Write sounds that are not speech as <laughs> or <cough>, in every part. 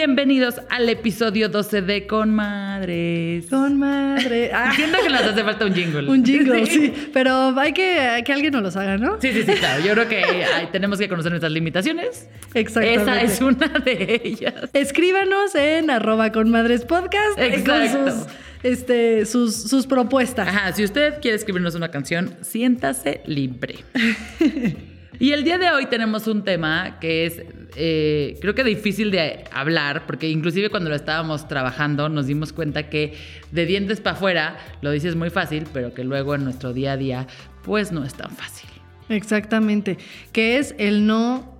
Bienvenidos al episodio 12 de Con Madres. Con madre. <laughs> Ah, Siento que nos hace falta un jingle. un jingle, sí. Pero hay que que alguien nos los haga, ¿no? Sí, sí, sí, claro. Yo creo que tenemos que conocer nuestras limitaciones. Exactamente. Esa es una de ellas. Escríbanos en arroba con madres podcast Exacto. con sus, este, sus, sus propuestas. Ajá, si usted quiere escribirnos una canción, siéntase libre. <laughs> Y el día de hoy tenemos un tema que es, eh, creo que difícil de hablar, porque inclusive cuando lo estábamos trabajando nos dimos cuenta que de dientes para afuera lo dices muy fácil, pero que luego en nuestro día a día pues no es tan fácil. Exactamente. Que es el no,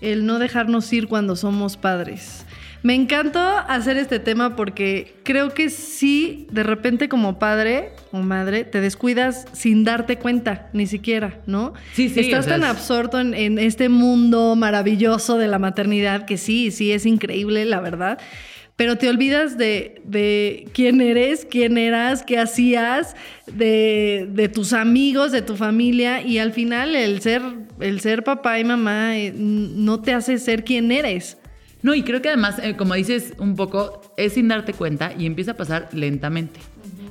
el no dejarnos ir cuando somos padres. Me encantó hacer este tema porque creo que sí, de repente como padre o madre, te descuidas sin darte cuenta, ni siquiera, ¿no? Sí, sí, Estás o sea, tan absorto en, en este mundo maravilloso de la maternidad que sí, sí es increíble, la verdad. Pero te olvidas de, de quién eres, quién eras, qué hacías, de, de tus amigos, de tu familia. Y al final el ser, el ser papá y mamá eh, no te hace ser quien eres. No, y creo que además, eh, como dices un poco, es sin darte cuenta y empieza a pasar lentamente.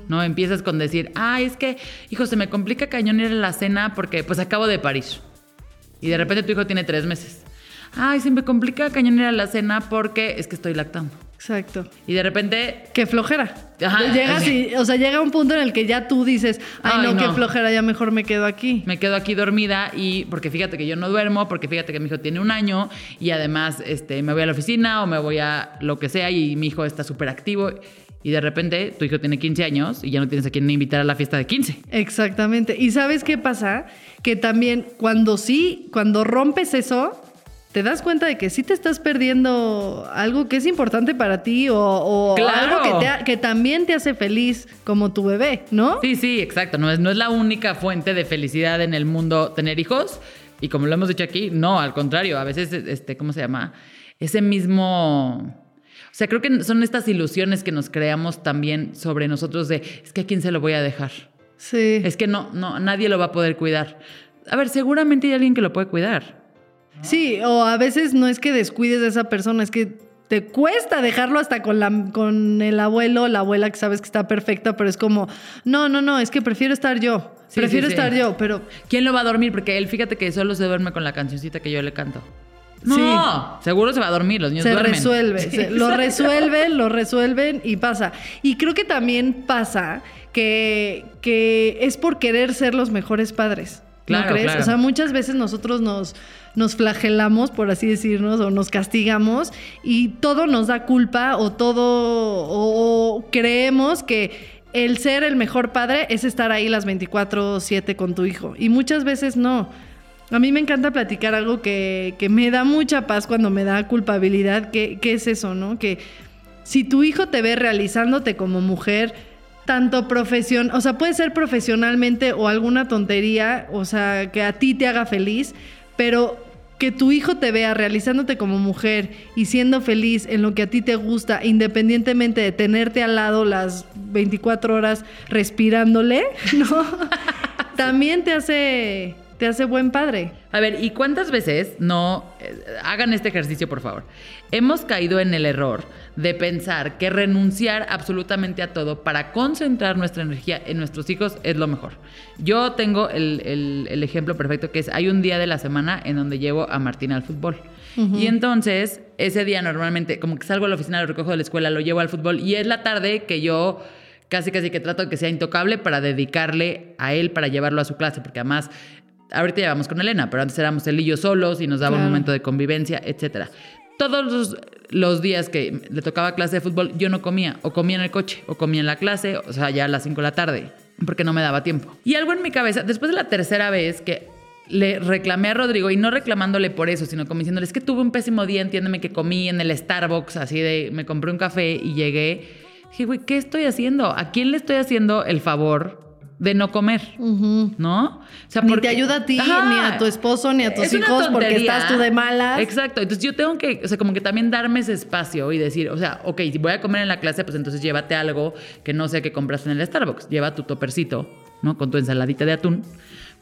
¿No? Empiezas con decir, ah, es que, hijo, se me complica cañón ir a la cena porque pues acabo de parir. Y de repente tu hijo tiene tres meses. Ay, se me complica cañón ir a la cena porque es que estoy lactando. Exacto. Y de repente, Qué flojera. Ajá, Llegas sí. y, o sea, llega un punto en el que ya tú dices, ay, Ay, no, qué flojera, ya mejor me quedo aquí. me quedo aquí dormida y porque fíjate que yo no duermo, porque fíjate que mi hijo tiene un año y además este, me voy a la oficina o me voy a lo que sea y mi hijo está súper activo y de repente tu hijo tiene 15 años y ya no tienes a quien invitar a la fiesta de 15. Exactamente. ¿Y sabes qué pasa? Que también cuando sí, cuando rompes eso, te das cuenta de que sí te estás perdiendo algo que es importante para ti o, o Claro. algo que, te que también te hace feliz como tu bebé, ¿no? Sí, sí, exacto. No es, no es la única fuente de felicidad en el mundo tener hijos. Y como lo hemos dicho aquí, no, al contrario. A veces, este, ¿cómo se llama? Ese mismo... O sea, creo que son estas ilusiones que nos creamos también sobre nosotros de, es que a quién se lo voy a dejar. Sí. Es que no, no, nadie lo va a poder cuidar. A ver, seguramente hay alguien que lo puede cuidar. Sí, o a veces no es que descuides a esa persona, es que te cuesta dejarlo hasta con, la, con el abuelo, la abuela que sabes que está perfecta, pero es como, no, no, no, es que prefiero estar yo. Sí, prefiero sí, sí. estar yo, pero ¿Quién lo va a dormir? Porque él, fíjate que solo se duerme con la cancioncita que yo le canto. No, seguro se va a dormir, los niños se duermen. resuelve, se- lo resuelven, lo resuelven y pasa. Y creo que también pasa que, que es por querer ser los mejores padres. ¿No Claro, crees? claro. O sea, muchas veces nosotros nos, nos flagelamos, por así decirnos, o nos castigamos y todo nos da culpa o todo, o, creemos que el ser el mejor padre es estar ahí las 24/7 con tu hijo. Y muchas veces no. A mí me encanta platicar algo que, que me da mucha paz cuando me da culpabilidad, que, que es eso, ¿no? Que si tu hijo te ve realizándote como mujer, tanto profesión, o sea, puede ser profesionalmente o alguna tontería, o sea, que a ti te haga feliz, pero que tu hijo te vea realizándote como mujer y siendo feliz en lo que a ti te gusta, independientemente de tenerte al lado las 24 horas respirándole, <laughs> ¿no? <laughs> También te hace te hace buen padre. A ver, ¿y cuántas veces no eh, hagan este ejercicio, por favor? Hemos caído en el error de pensar que renunciar absolutamente a todo para concentrar nuestra energía en nuestros hijos es lo mejor. Yo tengo el, el- el ejemplo perfecto que es, hay un día de la semana en donde llevo a Martina al fútbol. Y entonces, ese día normalmente, como que salgo a la oficina, lo recojo de la escuela, lo llevo al fútbol y es la tarde que yo casi casi que trato de que sea intocable para dedicarle a él, para llevarlo a su clase, porque además ahorita ya vamos con Elena, pero antes éramos él y yo solos y nos daba un momento de convivencia, etcétera. Todos los, los días que le tocaba clase de fútbol, yo no comía, o comía en el coche, o comía en la clase, o sea, ya a las 5 de la tarde, porque no me daba tiempo. Y algo en mi cabeza, después de la tercera vez que le reclamé a Rodrigo, y no reclamándole por eso, sino como diciéndole, es que tuve un pésimo día, entiéndeme que comí en el Starbucks, así de, me compré un café y llegué. Dije, güey, ¿qué estoy haciendo? ¿A quién le estoy haciendo el favor de no comer? ¿no? O sea, Ni porque- te ayuda a ti, Ajá. ni a tu esposo, ni a tus hijos, porque estás tú de malas. Exacto. Entonces yo tengo que, o sea, como que también darme ese espacio y decir, o sea, ok, si voy a comer en la clase, pues entonces llévate algo que no sé que compraste en el Starbucks. Lleva tu topercito, ¿no? Con tu ensaladita de atún.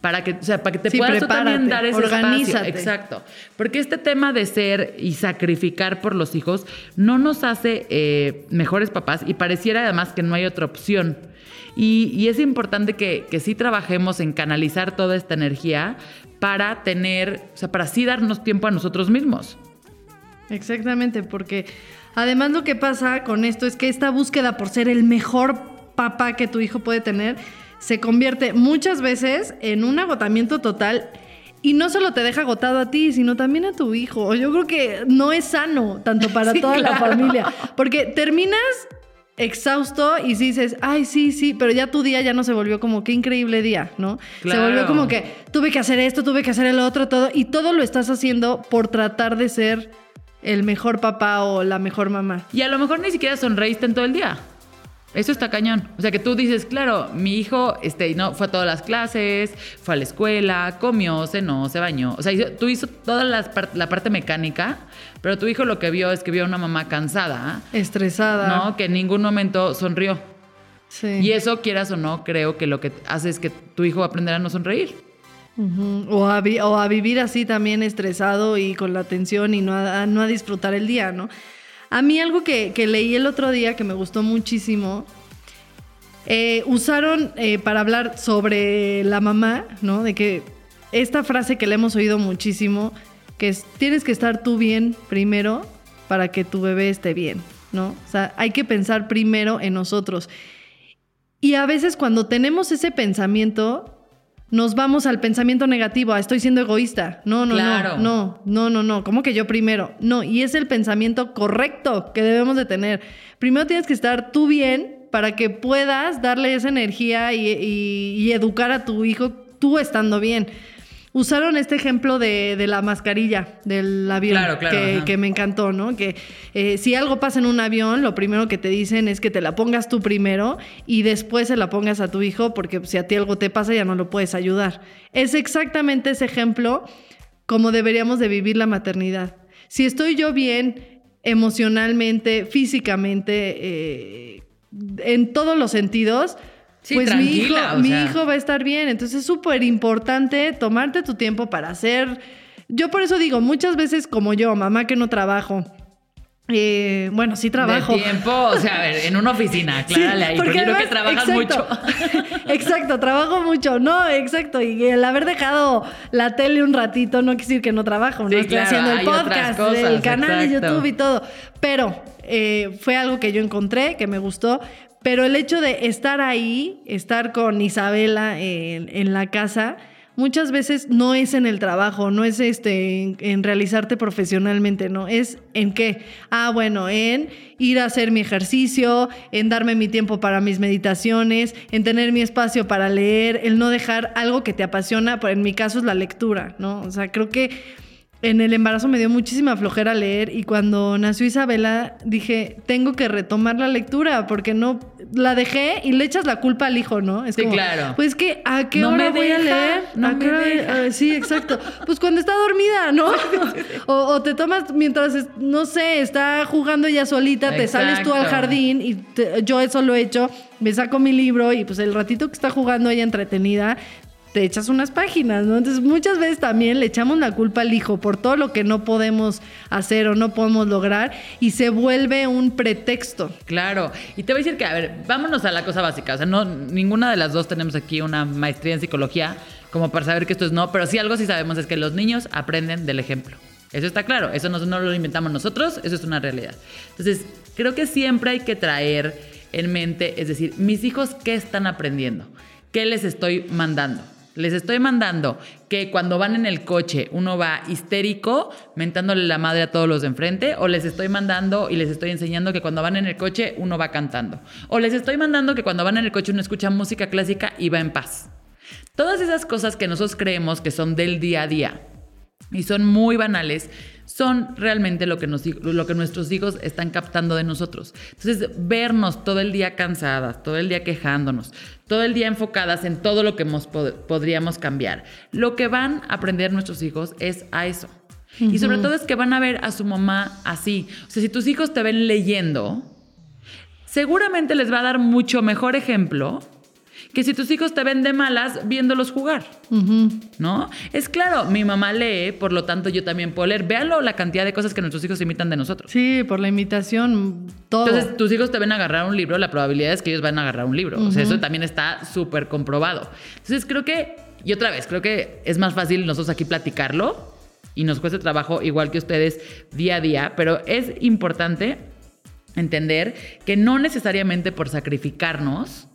Para que, o sea, para que te Sí, puedas también dar ese organízate. espacio. Exacto. Porque este tema de ser y sacrificar por los hijos no nos hace eh, mejores papás y pareciera además que no hay otra opción. Y, y es importante que, que sí trabajemos en canalizar toda esta energía para tener, o sea, para sí darnos tiempo a nosotros mismos. Exactamente, porque además lo que pasa con esto es que esta búsqueda por ser el mejor papá que tu hijo puede tener se convierte muchas veces en un agotamiento total y no solo te deja agotado a ti, sino también a tu hijo. Yo creo que no es sano tanto para <laughs> Sí, toda la familia, porque terminas exhausto y sí dices, ay, sí, sí, pero ya tu día ya no se volvió como qué increíble día, ¿no? Se volvió como que tuve que hacer esto, tuve que hacer el otro, todo, y todo lo estás haciendo por tratar de ser el mejor papá o la mejor mamá. Y a lo mejor ni siquiera sonreíste en todo el día. Eso está cañón. O sea, que tú dices, claro, mi hijo este, no, fue a todas las clases, fue a la escuela, comió, cenó, se bañó. O sea, hizo- tú hizo toda la parte mecánica, pero tu hijo lo que vio es que vio a una mamá cansada, Estresada. ¿no? Que en ningún momento sonrió. Sí. Y eso, quieras o no, creo que lo que hace es que tu hijo va a no sonreír. O, a vi- o a vivir así también estresado y con la tensión y no a, a no a disfrutar el día, ¿no? A mí algo que, que leí el otro día que me gustó muchísimo, eh, usaron eh, para hablar sobre la mamá, ¿no? De que esta frase que le hemos oído muchísimo, que es, tienes que estar tú bien primero para que tu bebé esté bien, ¿no? O sea, hay que pensar primero en nosotros. Y a veces cuando tenemos ese pensamiento, nos vamos al pensamiento negativo, a estoy siendo egoísta. No, no, Claro. no, no, no, no, no. ¿Cómo que yo primero? No, y es el pensamiento correcto que debemos de tener. Primero tienes que estar tú bien para que puedas darle esa energía y, y- y educar a tu hijo tú estando bien. Usaron este ejemplo de, de la mascarilla del avión Claro, claro, que, ajá. que me encantó, ¿no? Que eh, si algo pasa en un avión, lo primero que te dicen es que te la pongas tú primero y después se la pongas a tu hijo, porque si a ti algo te pasa ya no lo puedes ayudar. Es exactamente ese ejemplo como deberíamos de vivir la maternidad. Si estoy yo bien emocionalmente, físicamente, eh, en todos los sentidos, Sí, pues mi hijo, mi hijo va a estar bien. Entonces es súper importante tomarte tu tiempo para hacer. Yo por eso digo, muchas veces como yo, mamá que no trabajo. eh, bueno, sí trabajo. De tiempo, o sea, a ver, en una oficina, <laughs> ahí, porque, creo que además- trabajas mucho. <laughs> exacto, trabajo mucho. No, exacto. Y el haber dejado la tele un ratito no quiere decir que no trabajo. Sí, no estoy claro, haciendo el podcast, cosas, el canal de. YouTube y todo. Pero eh, fue algo que yo encontré, que me gustó. Pero el hecho de estar ahí, estar con Isabela en, en la casa, muchas veces no es en el trabajo, no es este en, realizarte profesionalmente, no, es en qué. Ah, bueno, en ir a hacer mi ejercicio, en darme mi tiempo para mis meditaciones, en tener mi espacio para leer, el no dejar algo que te apasiona, pero en mi caso es la lectura, ¿no? O sea, creo que en el embarazo me dio muchísima flojera leer y cuando nació Isabela dije, tengo que retomar la lectura porque no la dejé y le echas la culpa al hijo, ¿no? Es Sí, como, claro. Pues que a qué No hora voy a leer? no ¿A qué me hora? deja. <laughs> Sí, exacto. Pues cuando está dormida, ¿no? <laughs> o, o te tomas mientras no sé, está jugando ella solita, te sales tú al jardín y te- yo eso lo he hecho, me saco mi libro y pues el ratito que está jugando ella entretenida te echas unas páginas, ¿no? Entonces muchas veces también le echamos la culpa al hijo por todo lo que no podemos hacer o no podemos lograr y se vuelve un pretexto. Claro, y te voy a decir que, a ver, vámonos a la cosa básica. O sea, no, ninguna de las dos tenemos aquí una maestría en psicología como para saber que esto es no, pero sí algo sí sabemos es que los niños aprenden del ejemplo. Eso está claro, eso no, no lo inventamos nosotros, eso es una realidad. Entonces, creo que siempre hay que traer en mente, es decir, mis hijos, ¿qué están aprendiendo? ¿Qué les estoy mandando? Les estoy mandando que cuando van en el coche uno va histérico, mentándole la madre a todos los de enfrente, o les estoy mandando y les estoy enseñando que cuando van en el coche uno va cantando, o les estoy mandando que cuando van en el coche uno escucha música clásica y va en paz. Todas esas cosas que nosotros creemos que son del día a día y son muy banales, son realmente lo que, nos, lo que nuestros hijos están captando de nosotros. Entonces, vernos todo el día cansadas, todo el día quejándonos, todo el día enfocadas en todo lo que podríamos cambiar. Lo que van a aprender nuestros hijos es a eso. Y sobre todo es que van a ver a su mamá así. O sea, si tus hijos te ven leyendo, seguramente les va a dar mucho mejor ejemplo que si tus hijos te ven de malas viéndolos jugar, ¿no? Es claro, mi mamá lee, por lo tanto yo también puedo leer. Véanlo la cantidad de cosas que nuestros hijos imitan de nosotros. Sí, por la imitación, todo. Entonces, tus hijos te ven agarrar un libro, la probabilidad es que ellos van a agarrar un libro. O sea, eso también está súper comprobado. Entonces, creo que, y otra vez, creo que es más fácil nosotros aquí platicarlo y nos cuesta trabajo igual que ustedes día a día, pero es importante entender que no necesariamente por sacrificarnos,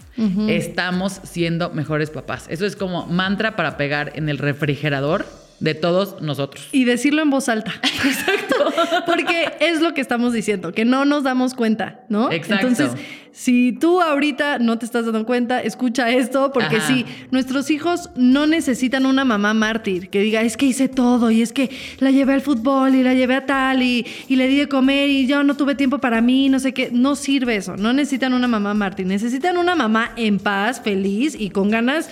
estamos siendo mejores papás. Eso es como mantra para pegar en el refrigerador de todos nosotros. Y decirlo en voz alta. <laughs> Exacto. Porque es lo que estamos diciendo, que no nos damos cuenta, ¿no? Exacto. Entonces, si tú ahorita no te estás dando cuenta, escucha esto, porque sí, nuestros hijos no necesitan una mamá mártir que diga, es que hice todo y es que la llevé al fútbol y la llevé a tal y, y le di de comer y yo no tuve tiempo para mí, no sé qué. No sirve eso. No necesitan una mamá mártir. Necesitan una mamá en paz, feliz y con ganas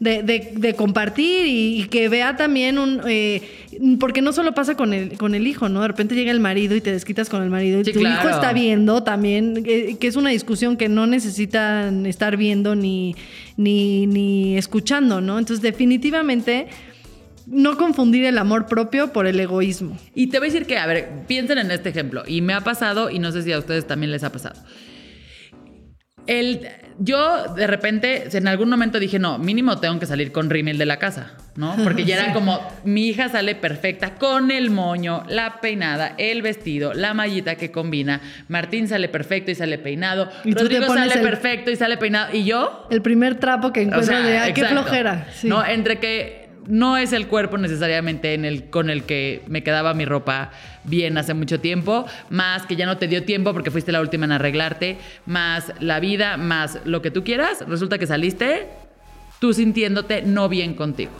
de, compartir y, que vea también un... Eh, porque no solo pasa con el, con el hijo, ¿no? De repente llega el marido y te desquitas con el marido y tu hijo está viendo también, eh, que es una discusión que no necesitan estar viendo ni, ni, ni escuchando, ¿no? Entonces definitivamente no confundir el amor propio por el egoísmo. Y te voy a decir que, a ver, piensen en este ejemplo. Y me ha pasado, y no sé si a ustedes también les ha pasado. El, yo de repente en algún momento dije, no, mínimo tengo que salir con rímel de la casa, ¿no? Porque ya era <laughs> como, mi hija sale perfecta con el moño, la peinada, el vestido, la mallita que combina. Martín sale perfecto y sale peinado. ¿Y Rodrigo sale perfecto y sale peinado. ¿Y yo? El primer trapo que encuentro de, ay, qué flojera. No, entre que no es el cuerpo necesariamente con el que me quedaba mi ropa bien hace mucho tiempo, más que ya no te dio tiempo porque fuiste la última en arreglarte, más la vida, más lo que tú quieras, resulta que saliste tú sintiéndote no bien contigo.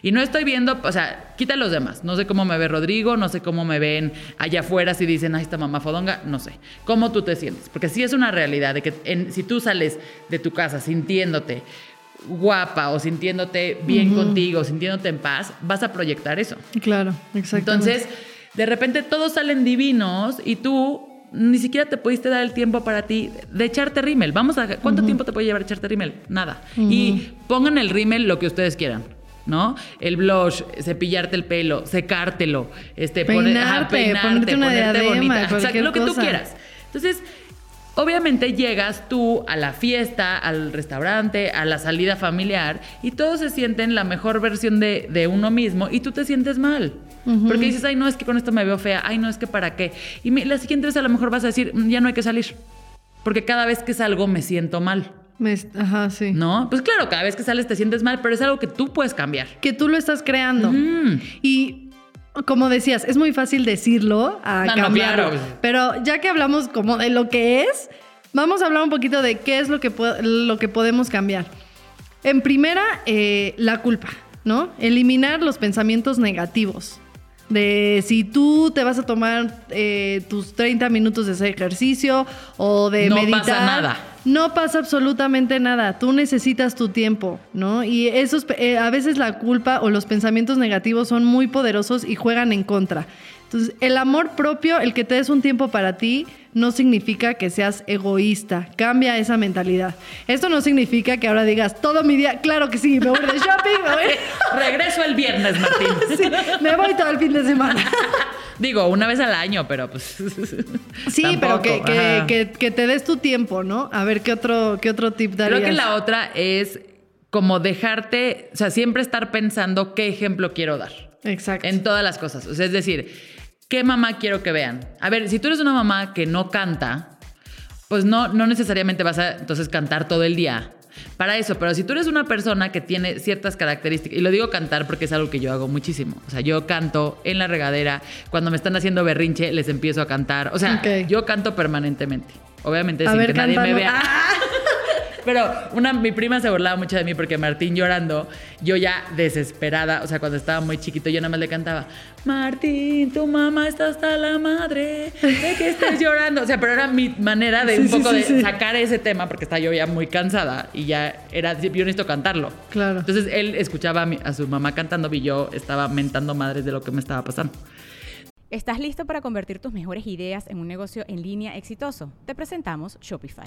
Y no estoy viendo, o sea, quita los demás. No sé cómo me ve Rodrigo, no sé cómo me ven allá afuera si dicen, ay, esta mamá fodonga, no sé. ¿Cómo tú te sientes? Porque sí es una realidad de que si tú sales de tu casa sintiéndote guapa o sintiéndote bien contigo, sintiéndote en paz, vas a proyectar eso. Claro, exacto. Entonces, de repente todos salen divinos y tú ni siquiera te pudiste dar el tiempo para ti de echarte rímel. Vamos a ¿cuánto tiempo te puede llevar echarte rímel? Nada. Y pongan el rímel lo que ustedes quieran. ¿no? El blush, cepillarte el pelo, secártelo, este, peinarte, ponerte, una ponerte bonita, lo que tú quieras. Entonces, Obviamente llegas tú a la fiesta, al restaurante, a la salida familiar y todos se sienten la mejor versión de, uno mismo y tú te sientes mal. Porque dices, ay, no, es que con esto me veo fea, ay, no, es que para qué. Y la siguiente vez a lo mejor vas a decir, mm, ya no hay que salir. Porque cada vez que salgo me siento mal. ajá, sí. ¿No? Pues claro, cada vez que sales te sientes mal, pero es algo que tú puedes cambiar. Que tú lo estás creando. Y como decías, es muy fácil decirlo a cambiarlo. Pero ya que hablamos como de lo que es, vamos a hablar un poquito de qué es lo que, lo que podemos cambiar. En primera, eh, la culpa, ¿no? Eliminar los pensamientos negativos. De si tú te vas a tomar eh, tus 30 minutos de ese ejercicio o de meditar. No pasa nada no pasa absolutamente nada. Tú necesitas tu tiempo, ¿no? Y esos, eh, a veces la culpa o los pensamientos negativos son muy poderosos y juegan en contra. Entonces, el amor propio, el que te des un tiempo para ti, no significa que seas egoísta. Cambia esa mentalidad. Esto no significa que ahora digas todo mi día, claro que sí, me voy de shopping, me voy. <laughs> Regreso el viernes, Martín. <laughs> me voy todo el fin de semana. <laughs> Digo, una vez al año, pero pues. Sí, pero que, te des tu tiempo, ¿no? A ver qué otro, qué otro tip darías. Creo que la otra es como dejarte, o sea, siempre estar pensando qué ejemplo quiero dar. Exacto. En todas las cosas. O sea, es decir, ¿qué mamá quiero que vean? A ver, si tú eres una mamá que no canta, pues no, no necesariamente vas a entonces cantar todo el día para eso. Pero si tú eres una persona que tiene ciertas características, y lo digo cantar porque es algo que yo hago muchísimo. O sea, yo canto en la regadera, cuando me están haciendo berrinche, les empiezo a cantar. O sea, yo canto permanentemente. Obviamente, A sin ver, que nadie me vea. Ah. Pero una, mi prima se burlaba mucho de mí porque Martín llorando, yo ya desesperada, o sea, cuando estaba muy chiquito, yo nada más le cantaba, Martín, tu mamá está hasta la madre de que estés llorando. O sea, pero era mi manera de Sí, un sí, poco sí, de sí. sacar ese tema porque estaba yo ya muy cansada y ya era, yo necesito cantarlo. Claro. Entonces él escuchaba a, mi- a su mamá cantando y yo estaba mentando madres de lo que me estaba pasando. ¿Estás listo para convertir tus mejores ideas en un negocio en línea exitoso? Te presentamos Shopify.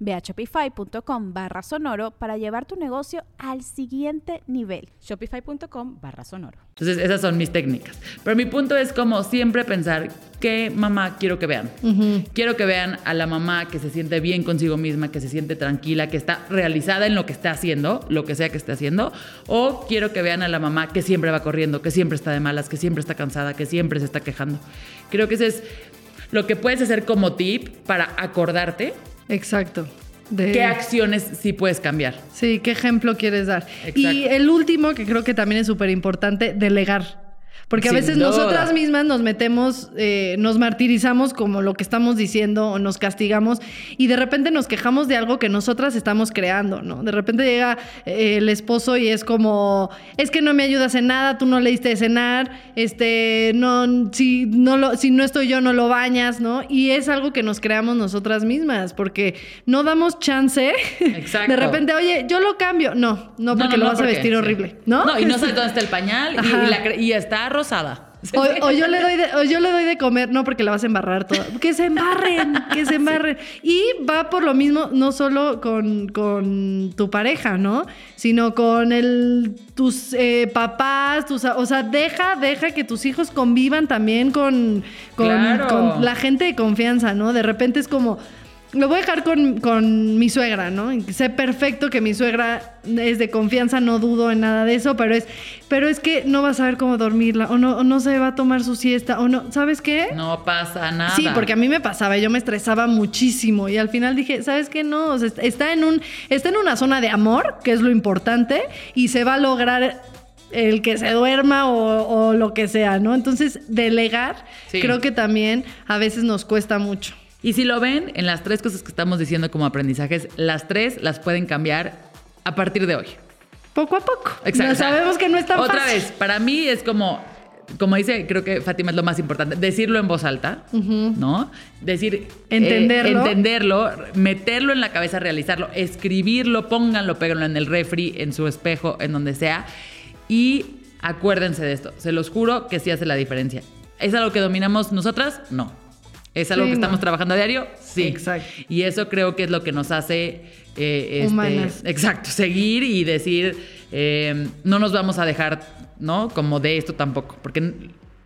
Ve a shopify.com barra sonoro para llevar tu negocio al siguiente nivel. Shopify.com barra sonoro. Entonces esas son mis técnicas. Pero mi punto es como siempre pensar qué mamá quiero que vean. Quiero que vean a la mamá que se siente bien consigo misma, que se siente tranquila, que está realizada en lo que está haciendo, lo que sea que esté haciendo. O quiero que vean a la mamá que siempre va corriendo, que siempre está de malas, que siempre está cansada, que siempre se está quejando. Creo que ese es lo que puedes hacer como tip para acordarte Exacto. De- qué acciones sí puedes cambiar. Sí, ¿qué ejemplo quieres dar? Exacto. Y el último, que creo que también es súper importante, delegar. Porque a Sin veces duda. nosotras mismas nos metemos, eh, nos martirizamos como lo que estamos diciendo o nos castigamos y de repente nos quejamos de algo que nosotras estamos creando, ¿no? De repente llega eh, el esposo y es como, es que no me ayudas en nada, tú no le diste de cenar, este, no, si no, lo, si no estoy yo no lo bañas, ¿no? Y es algo que nos creamos nosotras mismas porque no damos chance. <laughs> Exacto. De repente, oye, yo lo cambio. No, no, porque lo vas a vestir sí. horrible, ¿no? No, y no sabes dónde está el pañal y, y la cre- y está rosada. O, o yo le doy de, o yo le doy de comer, no, porque la vas a embarrar toda. Que se embarren, que se <laughs> embarren. Y va por lo mismo, no solo con, con tu pareja, ¿no? Sino con el, tus eh, papás, tus, o sea, deja, deja que tus hijos convivan también con, con, Claro. con la gente de confianza, ¿no? De repente es como. Lo voy a dejar con, con mi suegra, ¿no? Sé perfecto que mi suegra es de confianza, no dudo en nada de eso, pero es, pero es que no va a saber cómo dormirla, o no, o no se va a tomar su siesta, o no, ¿sabes qué? No pasa nada. Sí, porque a mí me pasaba, yo me estresaba muchísimo y al final dije, ¿sabes qué? No, o sea, está en un, está en una zona de amor, que es lo importante, y se va a lograr el que se duerma o, o lo que sea, ¿no? Entonces, delegar, Sí. creo que también a veces nos cuesta mucho. Y si lo ven, en las tres cosas que estamos diciendo como aprendizajes, las tres las pueden cambiar a partir de hoy. Poco a poco. <laughs> Exacto. Sabemos que no es tan Otra fácil. vez, para mí es como, como dice, creo que Fátima es lo más importante, decirlo en voz alta, ¿no? Decir... eh, Entenderlo. entenderlo, meterlo en la cabeza, realizarlo, escribirlo, pónganlo, péganlo en el refri, en su espejo, en donde sea. Y acuérdense de esto. Se los juro que sí hace la diferencia. ¿Es algo que dominamos nosotras? No. ¿Es algo Sí, que no. estamos trabajando a diario? Sí. Exacto. Y eso creo que es lo que nos hace... eh, este, Humanas. Exacto, seguir y decir, eh, no nos vamos a dejar, ¿no? Como de esto tampoco, porque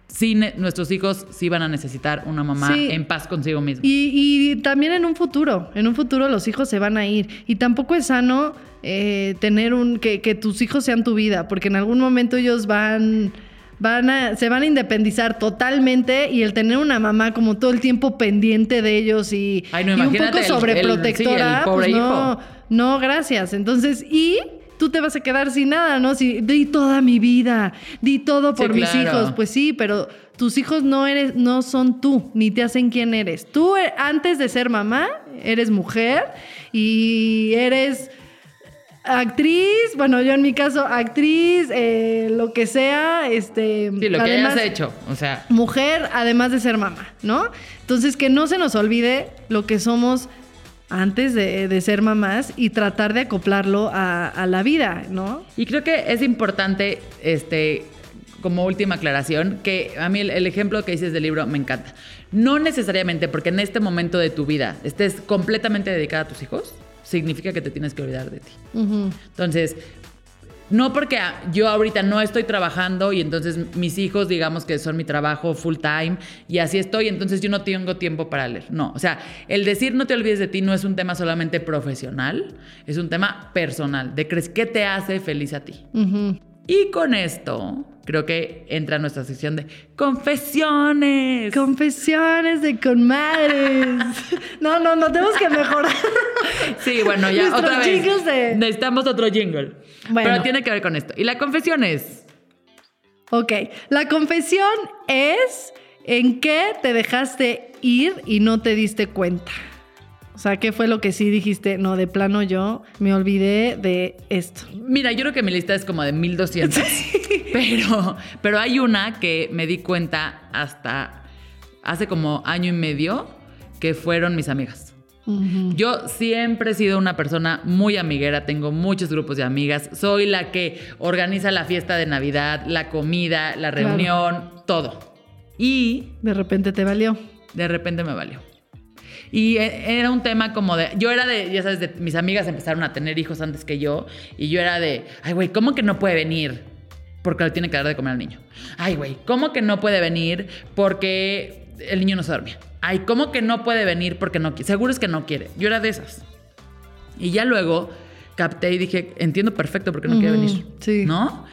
sí, nuestros hijos sí van a necesitar una mamá Sí. en paz consigo misma. Y, y también en un futuro, en un futuro los hijos se van a ir. Y tampoco es sano eh, tener un, que, que tus hijos sean tu vida, porque en algún momento ellos van, van a, se van a independizar totalmente y el tener una mamá como todo el tiempo pendiente de ellos y, Ay, no, y un poco sobreprotectora, sí, pues no, no, gracias. Entonces, y tú te vas a quedar sin nada, ¿no? Si di toda mi vida, di todo por Sí, mis claro. hijos, pues sí, pero tus hijos no eres, no son tú, ni te hacen quién eres. Tú eh, antes de ser mamá, eres mujer y eres actriz, bueno, yo en mi caso, actriz, eh, lo que sea, este. Sí, lo que hayas hecho, o sea, Mujer, además de ser mamá, ¿no? Entonces, que no se nos olvide lo que somos antes de, de ser mamás y tratar de acoplarlo a, a la vida, ¿no? Y creo que es importante, este, como última aclaración, que a mí el, el ejemplo que dices del libro me encanta. No necesariamente porque en este momento de tu vida estés completamente dedicada a tus hijos, significa que te tienes que olvidar de ti. Entonces, no porque yo ahorita no estoy trabajando y entonces mis hijos, digamos que son mi trabajo full time y así estoy, entonces yo no tengo tiempo para leer. No, o sea, el decir no te olvides de ti no es un tema solamente profesional, es un tema personal, de crees qué te hace feliz a ti. Y con esto, creo que entra nuestra sección de confesiones. Confesiones de conmadres. <laughs> No, no, no, tenemos que mejorar. Sí, bueno, ya Nuestros otra vez. de- Necesitamos otro jingle. Bueno. Pero tiene que ver con esto. Y la confesión es. Ok, la confesión es en qué te dejaste ir y no te diste cuenta. O sea, ¿qué fue lo que sí dijiste? No, de plano yo me olvidé de esto. Mira, yo creo que mi lista es como de 1200. <laughs> Pero, pero hay una que me di cuenta hasta hace como año y medio que fueron mis amigas. Yo siempre he sido una persona muy amiguera, tengo muchos grupos de amigas, soy la que organiza la fiesta de Navidad, la comida, la Claro. reunión, todo. Y De repente te valió. de repente me valió. Y e- era un tema como de, yo era de, ya sabes, de mis amigas empezaron a tener hijos antes que yo y yo era de, ay güey, ¿cómo que no puede venir? Porque le tiene que dar de comer al niño. Ay güey, ¿cómo que no puede venir porque el niño no se dormía? Ay, ¿cómo que no puede venir porque no quiere? Seguro es que no quiere. Yo era de esas. Y ya luego capté y dije, entiendo perfecto por qué no quiere venir. sí. ¿No?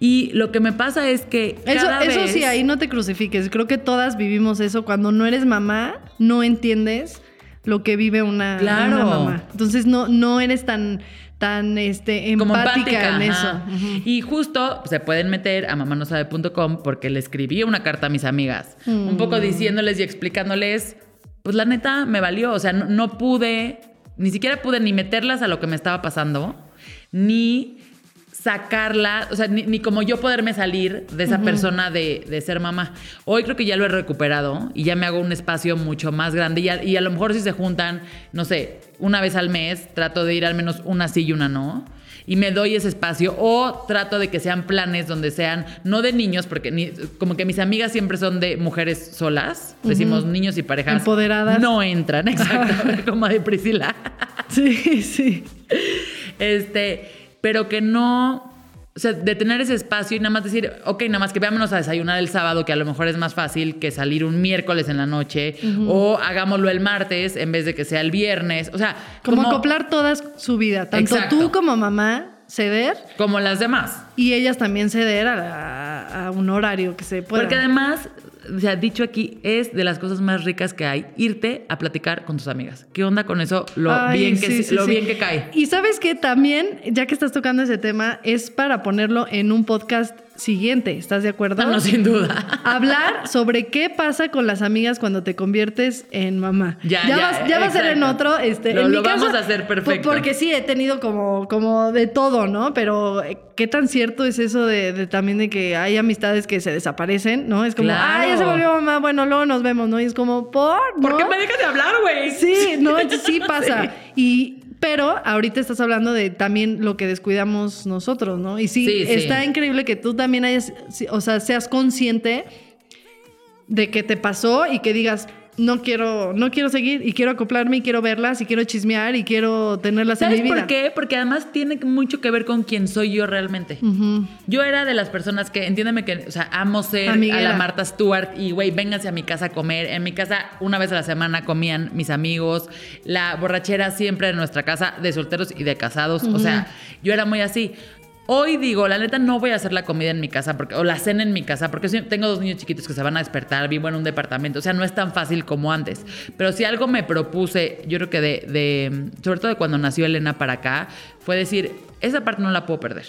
Y lo que me pasa es que Eso, cada eso vez- sí, ahí no te crucifiques. Creo que todas vivimos eso. Cuando no eres mamá, no entiendes lo que vive una, Claro. una mamá. Entonces no, no eres tan, tan este, como empática, en eso. Y justo se pueden meter a mamanosabe.com porque le escribí una carta a mis amigas, un poco Mm. diciéndoles y explicándoles, pues la neta me valió, o sea, no, no pude, ni siquiera pude ni meterlas a lo que me estaba pasando, ni sacarla, o sea, ni, ni como yo poderme salir de esa persona de, de ser mamá. Hoy creo que ya lo he recuperado y ya me hago un espacio mucho más grande y a, y a lo mejor si se juntan, no sé, una vez al mes, trato de ir al menos una sí y una no. Y me doy ese espacio o trato de que sean planes donde sean, no de niños, porque ni- como que mis amigas siempre son de mujeres solas, decimos niños y parejas. Empoderadas. No entran, <laughs> exacto, como de Priscila. Sí, sí. Este, pero que no, o sea, de tener ese espacio y nada más decir, ok, nada más que veámonos a desayunar el sábado, que a lo mejor es más fácil que salir un miércoles en la noche, o hagámoslo el martes en vez de que sea el viernes, o sea, Como, acoplar toda su vida. Tanto Exacto. tú como mamá ceder como las demás. y ellas también ceder a un horario que se pueda. Porque además, o sea, dicho aquí, es de las cosas más ricas que hay, irte a platicar con tus amigas. ¿Qué onda con eso? Lo, Ay, bien, que, sí, sí, lo sí. bien que cae. Y sabes que también, ya que estás tocando ese tema, es para ponerlo en un podcast siguiente. ¿Estás de acuerdo? No, sin duda. <laughs> Hablar sobre qué pasa con las amigas cuando te conviertes en mamá. Ya, ya, vas- ya va a ser en otro. Este, Lo- en lo mi caso, vamos a hacer perfecto. po- Porque sí, he tenido como, como de todo, ¿no? Pero eh, qué tan cierto es eso de, de también de que hay amistades que se desaparecen, ¿no? Es como, Claro. ah, ya se volvió mamá, bueno, luego nos vemos, ¿no? Y es como, ¿por? ¿Por ¿no? qué me dejas de hablar, güey? Sí, no, <laughs> sí pasa. Y pero ahorita estás hablando de también lo que descuidamos nosotros, ¿no? Y sí, Sí, sí. está increíble que tú también hayas, o sea, seas consciente de que te pasó y que digas, no quiero, no quiero seguir y quiero acoplarme y quiero verlas y quiero chismear y quiero tenerlas en ¿Sabes mi vida. por qué? Porque además tiene mucho que ver con quién soy yo realmente. Yo era de las personas que, entiéndeme que, o sea, amo ser Amiguera. a la Marta Stewart y, güey, vénganse a mi casa a comer. En mi casa, una vez a la semana comían mis amigos. La borrachera siempre en nuestra casa, de solteros y de casados. O sea, yo era muy así. Hoy digo, la neta, no voy a hacer la comida en mi casa porque, o la cena en mi casa porque sí, tengo dos niños chiquitos que se van a despertar, vivo en un departamento, o sea, no es tan fácil como antes. Pero si algo me propuse, yo creo que de, de sobre todo de cuando nació Elena para acá, fue decir, esa parte no la puedo perder.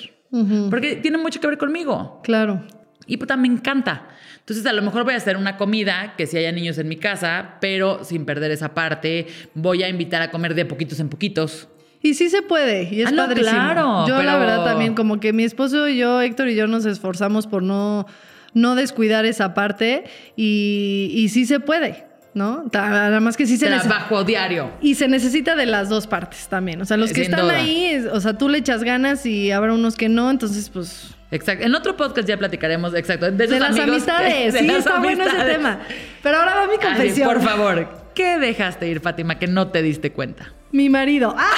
Porque tiene mucho que ver conmigo. Claro. Y puta, me encanta. Entonces, a lo mejor voy a hacer una comida que si haya niños en mi casa, pero sin perder esa parte. Voy a invitar a comer de poquitos en poquitos. Y sí se puede, y es Ah, no, padrísimo. claro, yo la verdad también, como que mi esposo y yo, Héctor y yo nos esforzamos por no, no descuidar esa parte y, y sí se puede. ¿no? Ta- Además que sí se. Trabajo diario. Y se necesita de las dos partes también. O sea, los que Sin están duda. ahí, o sea, tú le echas ganas y habrá unos que no, entonces pues... Exacto. En otro podcast ya platicaremos, exacto, de, las que- amistades, <laughs> de sí, las está bueno ese amistades. tema. Pero ahora va mi Ay, confesión. por favor, ¿qué dejaste ir, Fátima, que no te diste cuenta? Mi marido. ¡Ah!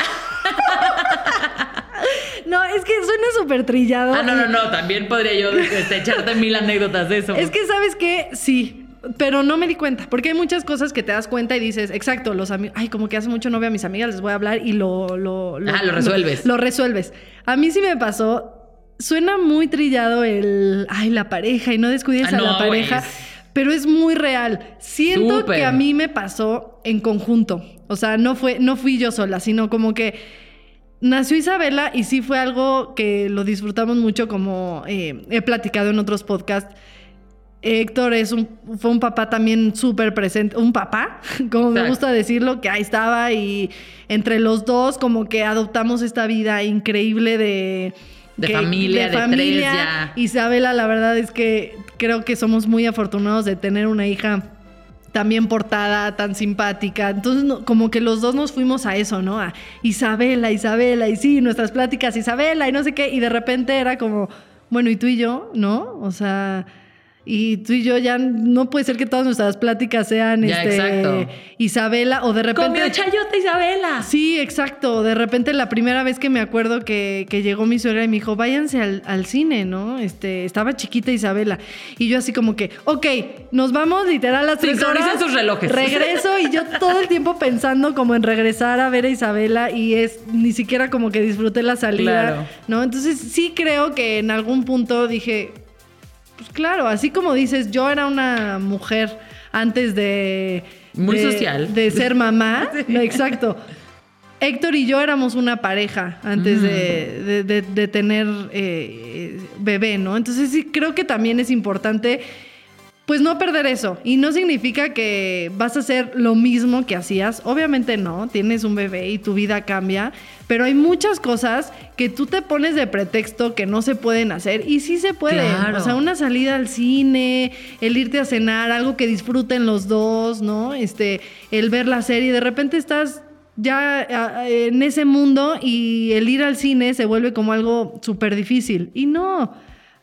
no, es que suena súper trillado. Ah, no, no, no, también podría yo este, echarte mil anécdotas de eso. Es que, ¿sabes qué? Sí. Pero no me di cuenta, porque hay muchas cosas que te das cuenta y dices, exacto, los amigos, ay, como que hace mucho no veo a mis amigas, les voy a hablar y lo... lo, Ah, lo resuelves. Lo, resuelves. A mí sí me pasó, suena muy trillado el, ay, la pareja y no descuides Ah, a la pareja, es- pero es muy real. Siento Súper. que a mí me pasó en conjunto, o sea, no, fue, no fui yo sola, sino como que nació Isabela y sí fue algo que lo disfrutamos mucho, como eh, he platicado en otros podcasts. Héctor es un, fue un papá también súper presente, un papá, <laughs> como me gusta decirlo, que ahí estaba y entre los dos como que adoptamos esta vida increíble de... De familia, de tres ya. Isabela, la verdad es que creo que somos muy afortunados de tener una hija tan bien portada, tan simpática. Entonces, como que los dos nos fuimos a eso, ¿no? A Isabela, Isabela, y sí, nuestras pláticas, Isabela, y no sé qué. Y de repente era como, bueno, ¿y tú y yo? ¿No? O sea, y tú y yo ya no puede ser que todas nuestras pláticas sean Ya, este, exacto. Isabela, o de repente. Comió chayota Isabela. Sí, exacto. De repente la primera vez que me acuerdo que, que llegó mi suegra y me dijo, váyanse al, al cine, ¿no? Este, estaba chiquita Isabela. Y yo así como que, ok, nos vamos literal a las tres horas. sus relojes. Regreso y yo todo el tiempo pensando como en regresar a ver a Isabela y es ni siquiera como que disfruté la salida, Claro. ¿no? Entonces sí creo que en algún punto dije, pues claro, así como dices, yo era una mujer antes de... Muy de- social. De ser mamá. <laughs> Exacto. Héctor y yo éramos una pareja antes Mm. de, de- de- de tener eh, bebé, ¿no? Entonces sí creo que también es importante pues no perder eso. Y no significa que vas a hacer lo mismo que hacías. Obviamente no, tienes un bebé y tu vida cambia, pero hay muchas cosas que tú te pones de pretexto que no se pueden hacer y sí se pueden. Claro. O sea, una salida al cine, el irte a cenar, algo que disfruten los dos, ¿no? Este, el ver la serie, de repente estás ya en ese mundo y el ir al cine se vuelve como algo súper difícil. Y no.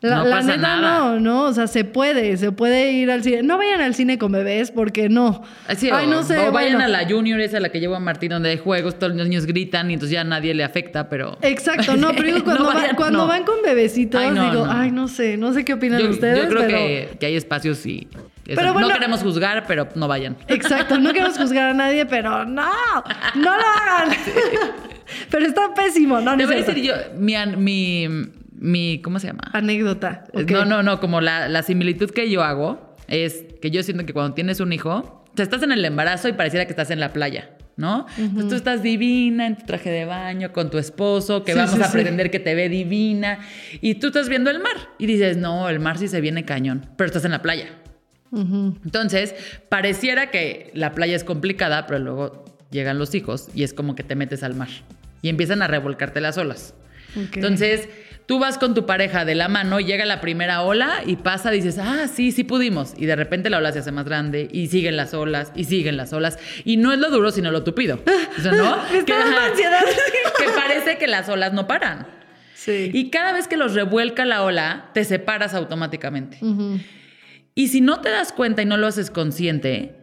La, No la pasa neta nada. no, no, o sea, se puede, se puede ir al cine. No vayan al cine con bebés porque no. Ay, o, no sé. o vayan bueno. a la Junior, esa a la que lleva Martín, donde hay juegos, todos los niños gritan y entonces ya a nadie le afecta, pero. Exacto, no, pero digo, <laughs> cuando, No va- cuando no. van con bebecitos, Ay, digo, ay, no sé, no sé qué opinan Yo, ustedes, yo creo pero... que, que hay espacios y. eso. Pero bueno- no queremos juzgar, pero no vayan. Exacto, no queremos <laughs> juzgar a nadie, pero no, no lo hagan. <laughs> pero está pésimo, no, no Te voy a decir yo, mi, mi, mi. ¿Cómo se llama? Anécdota. ok. No, no, no, como la, la similitud que yo hago es que yo siento que cuando tienes un hijo, o sea, estás en el embarazo y pareciera que estás en la playa, ¿no? Entonces tú estás divina en tu traje de baño con tu esposo, que Sí, vamos sí, a sí. pretender que te ve divina, y tú estás viendo el mar y dices, no, el mar sí se viene cañón, pero estás en la playa. Entonces, pareciera que la playa es complicada, pero luego llegan los hijos y es como que te metes al mar y empiezan a revolcarte las olas. Entonces, tú vas con tu pareja de la mano, llega la primera ola y pasa, dices, ah, sí, sí pudimos. Y de repente la ola se hace más grande y siguen las olas y siguen las olas. Y no es lo duro, sino lo tupido. O sea, ¿no? <laughs> Ajá, ansiedad. que parece que las olas no paran. Sí. Y cada vez que los revuelca la ola, te separas automáticamente. Y si no te das cuenta y no lo haces consciente,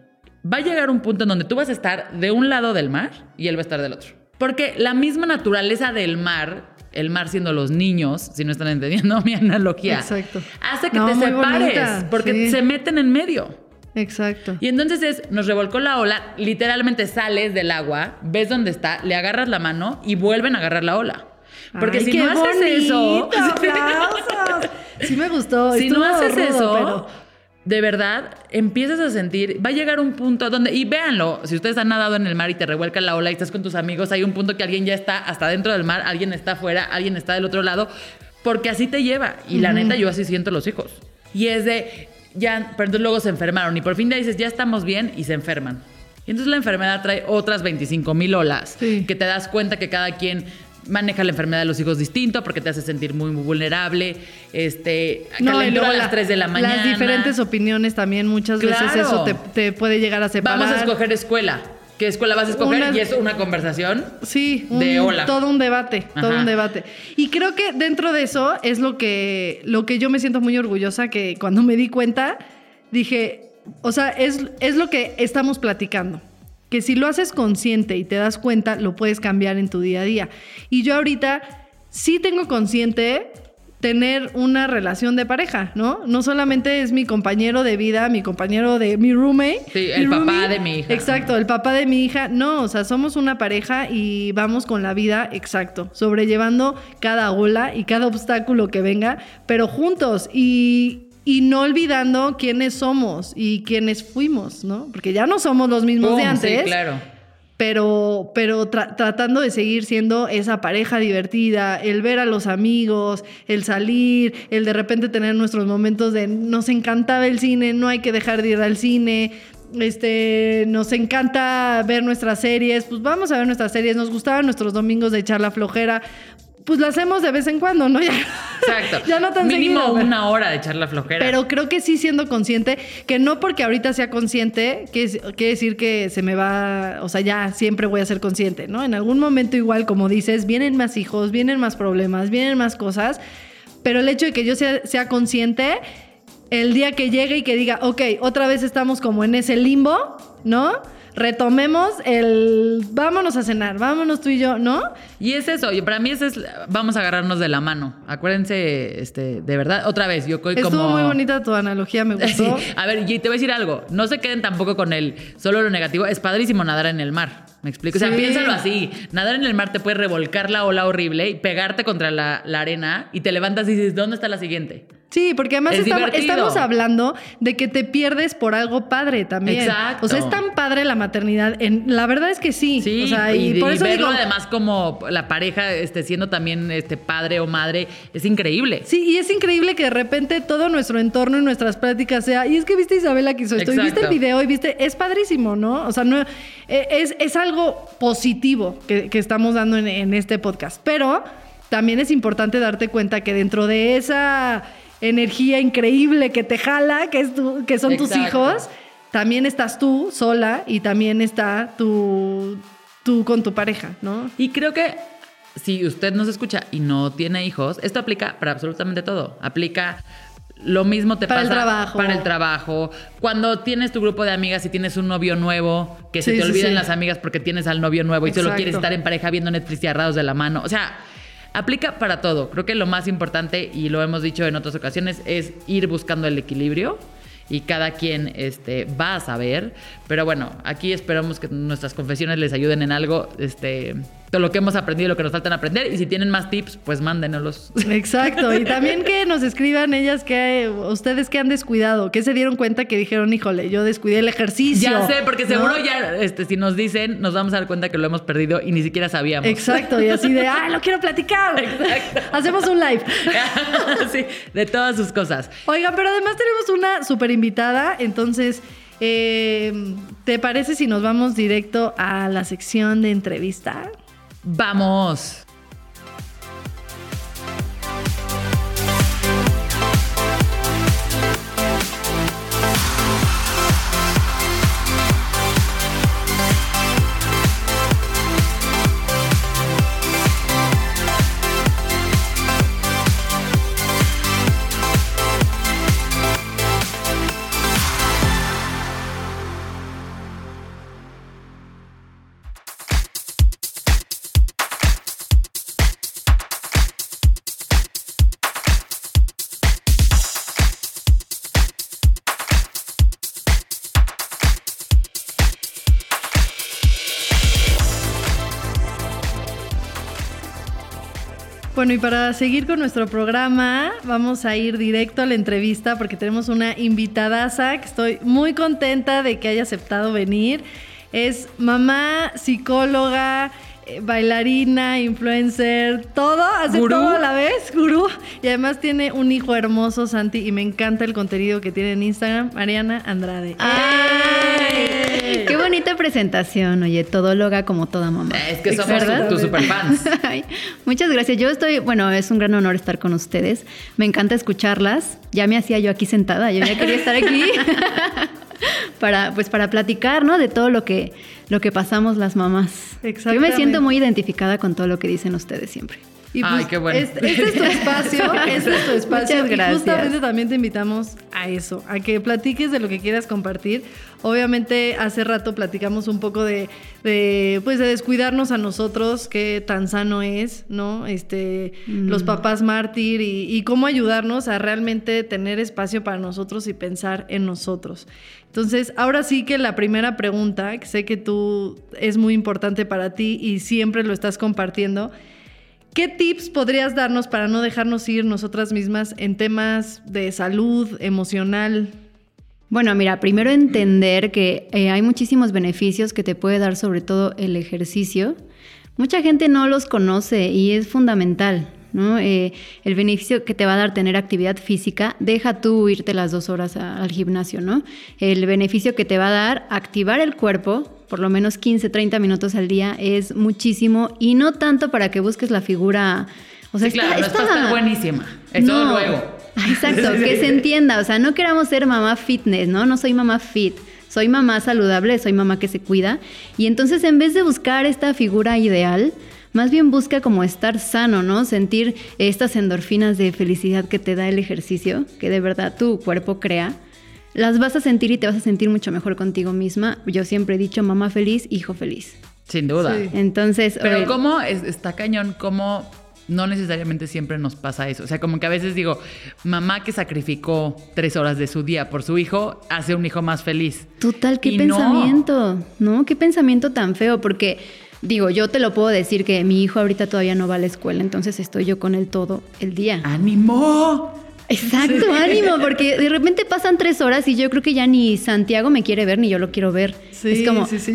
va a llegar un punto en donde tú vas a estar de un lado del mar y él va a estar del otro. Porque la misma naturaleza del mar, el mar siendo los niños, si no están entendiendo <laughs> mi analogía, Exacto. hace que No, te separes bonita, porque sí. se meten en medio. Exacto. Y entonces es, nos revolcó la ola, literalmente sales del agua, ves dónde está, le agarras la mano y vuelven a agarrar la ola. Porque Ay, si qué no haces eso, bonito, <laughs> aplausos. Sí me gustó. si no haces rudo, eso, pero- de verdad, empiezas a sentir, va a llegar un punto donde, y véanlo, si ustedes han nadado en el mar y te revuelca la ola y estás con tus amigos, hay un punto que alguien ya está hasta dentro del mar, alguien está afuera, alguien está del otro lado, porque así te lleva. Y la neta, yo así siento los hijos. Y es de, ya, pero entonces luego se enfermaron y por fin ya dices, ya estamos bien y se enferman. Y entonces la enfermedad trae otras 25 mil olas, Sí. que te das cuenta que cada quien maneja la enfermedad de los hijos distinto porque te hace sentir muy, muy vulnerable. Este, No, y luego a las la- 3 de la mañana. Las diferentes opiniones también, muchas veces eso te, te puede llegar a separar. Vamos a escoger escuela. ¿Qué escuela vas a escoger? Una- Y es una conversación. Sí, un- De hola. todo un debate, todo un debate. Y creo que dentro de eso es lo que, lo que yo me siento muy orgullosa, que cuando me di cuenta, dije, o sea, es, es lo que estamos platicando. Que si lo haces consciente y te das cuenta, lo puedes cambiar en tu día a día. Y yo ahorita sí tengo consciente tener una relación de pareja, ¿no? No solamente es mi compañero de vida, mi compañero de mi roommate. Sí, el papá de mi hija. Exacto, el papá de mi hija. No, o sea, somos una pareja y vamos con la vida, exacto, sobrellevando cada ola y cada obstáculo que venga, pero juntos y, y no olvidando quiénes somos y quiénes fuimos, ¿no? Porque ya no somos los mismos de sí, antes claro. pero, pero tra- tratando de seguir siendo esa pareja divertida, el ver a los amigos, el salir, el de repente tener nuestros momentos de nos encantaba el cine, no hay que dejar de ir al cine. Este, nos encanta ver nuestras series, pues vamos a ver nuestras series, nos gustaban nuestros domingos de echar la flojera, pues lo hacemos de vez en cuando, ¿no? <laughs> Ya, Exacto. ya no tan Mínimo seguido, pero- una hora de echar la flojera. pero creo que sí siendo consciente, que no porque ahorita sea consciente, que es- quiere decir que se me va, o sea, ya siempre voy a ser consciente, ¿no? En algún momento igual, como dices, vienen más hijos, vienen más problemas, vienen más cosas, pero el hecho de que yo sea, sea consciente, el día que llegue y que diga, ok, otra vez estamos como en ese limbo, ¿no? Retomemos el vámonos a cenar, vámonos tú y yo, ¿no? Y es eso, y para mí eso es, vamos a agarrarnos de la mano. Acuérdense, este, de verdad, otra vez, yo Estuvo como... muy bonita tu analogía, me <laughs> Sí. gustó. A ver, y te voy a decir algo. No se queden tampoco con el solo lo negativo. Es padrísimo nadar en el mar. ¿Me explico? O sea, piénsalo así. Nadar en el mar te puede revolcar la ola horrible y pegarte contra la, la arena y te levantas y dices, ¿dónde está la siguiente? Sí, porque además Es estamos, hablando de que te pierdes por algo padre también. Exacto. O sea, es tan padre la maternidad. En, la verdad es que sí. Sí, O sea, y, y, por y eso verlo digo. además como la pareja este, siendo también este, padre o madre es increíble. Sí, y es increíble que de repente todo nuestro entorno y nuestras prácticas sea, y es que viste Isabela que hizo esto, y viste el video, y viste, es padrísimo, ¿no? O sea, no, eh, es, es algo positivo que, que estamos dando en, en este podcast, pero también es importante darte cuenta que dentro de esa energía increíble que te jala, que, es tu- que son tus hijos, también estás tú sola y también está tu, tú con tu pareja, ¿no? Y creo que si usted nos escucha y no tiene hijos, esto aplica para absolutamente todo. Aplica lo mismo te Para el pasa trabajo. para el trabajo. Cuando tienes tu grupo de amigas y tienes un novio nuevo, que se te sí, olviden sí. las amigas porque tienes al novio nuevo y solo quieres estar en pareja viendo Netflix y agarrados de la mano. O sea, aplica para todo. Creo que lo más importante, y lo hemos dicho en otras ocasiones, es ir buscando el equilibrio. Y cada quien este, va a saber. Pero bueno, aquí esperamos que nuestras confesiones les ayuden en algo. Este, todo lo que hemos aprendido y lo que nos faltan aprender. Y si tienen más tips, pues mándenoslos. Exacto, y también que nos escriban ellas que ustedes que han descuidado, que se dieron cuenta que dijeron, híjole, yo descuidé el ejercicio. Ya sé, porque ¿no? seguro ya, este, si nos dicen, nos vamos a dar cuenta que lo hemos perdido y ni siquiera sabíamos. Exacto, y así de, <laughs> ah, lo quiero platicar. Exacto. Hacemos un live. <laughs> sí, de todas sus cosas. Oigan, pero además tenemos una super invitada, entonces, eh, ¿te parece si nos vamos directo a la sección de entrevista? Vamos. Bueno, y para seguir con nuestro programa, vamos a ir directo a la entrevista porque tenemos una invitadaza que estoy muy contenta de que haya aceptado venir. Es mamá, psicóloga, eh, bailarina, influencer, todo, hace Gurú. todo a la vez, gurú. Y además tiene un hijo hermoso, Santi, y me encanta el contenido que tiene en Instagram, Mariana Andrade. ¡Ay! Bonita presentación, oye, todóloga como toda mamá. Es que somos ¿Verdad? tus superfans. Ay, <laughs> muchas gracias. Yo estoy, bueno, es un gran honor estar con ustedes. Me encanta escucharlas. Ya me hacía yo aquí sentada, yo ya quería estar aquí <laughs> para, pues, para platicar, ¿no? De todo lo que, lo que pasamos las mamás. Yo me siento muy identificada con todo lo que dicen ustedes siempre. Y Ay, pues, qué bueno. Este, este es tu <laughs> espacio, este es tu espacio. Muchas Y gracias. justamente también te invitamos a eso, a que platiques de lo que quieras compartir. Obviamente, hace rato platicamos un poco de, de, pues, de descuidarnos a nosotros, qué tan sano es, ¿no? Este, los papás mártir y, y cómo ayudarnos a realmente tener espacio para nosotros y pensar en nosotros. Entonces, ahora sí que la primera pregunta, que sé que tú es muy importante para ti y siempre lo estás compartiendo, ¿Qué tips podrías darnos para no dejarnos ir nosotras mismas en temas de salud emocional? Bueno, mira, primero entender que eh, hay muchísimos beneficios que te puede dar sobre todo el ejercicio. Mucha gente no los conoce y es fundamental, ¿no? Eh, el beneficio que te va a dar tener actividad física, deja tú irte las dos horas al gimnasio, ¿no? El beneficio que te va a dar activar el cuerpo, por lo menos 15, 30 minutos al día, es muchísimo y no tanto para que busques la figura... O sea, Sí, claro, está- no es estar buenísima. Eso no. luego. <laughs> Exacto, <laughs> que se entienda. O sea, no queramos ser mamá fitness, ¿no? No soy mamá fit. Soy mamá saludable, soy mamá que se cuida. Y entonces, en vez de buscar esta figura ideal, más bien busca como estar sano, ¿no? Sentir estas endorfinas de felicidad que te da el ejercicio, que de verdad tu cuerpo crea. Las vas a sentir y te vas a sentir mucho mejor contigo misma. Yo siempre he dicho mamá feliz, hijo feliz. Sin duda. Sí. Entonces, Pero oye, cómo es- está cañón, cómo no necesariamente siempre nos pasa eso. O sea, como que a veces digo, mamá que sacrificó tres horas de su día por su hijo, hace un hijo más feliz. Total, qué Y no. pensamiento, no. Qué pensamiento tan feo, porque digo, yo te lo puedo decir que mi hijo ahorita todavía no va a la escuela, entonces estoy yo con él todo el día. ¡Ánimo! Exacto, ánimo, porque de repente pasan tres horas y yo creo que ya ni Santiago me quiere ver ni yo lo quiero ver. Sí, es como, sí, sí,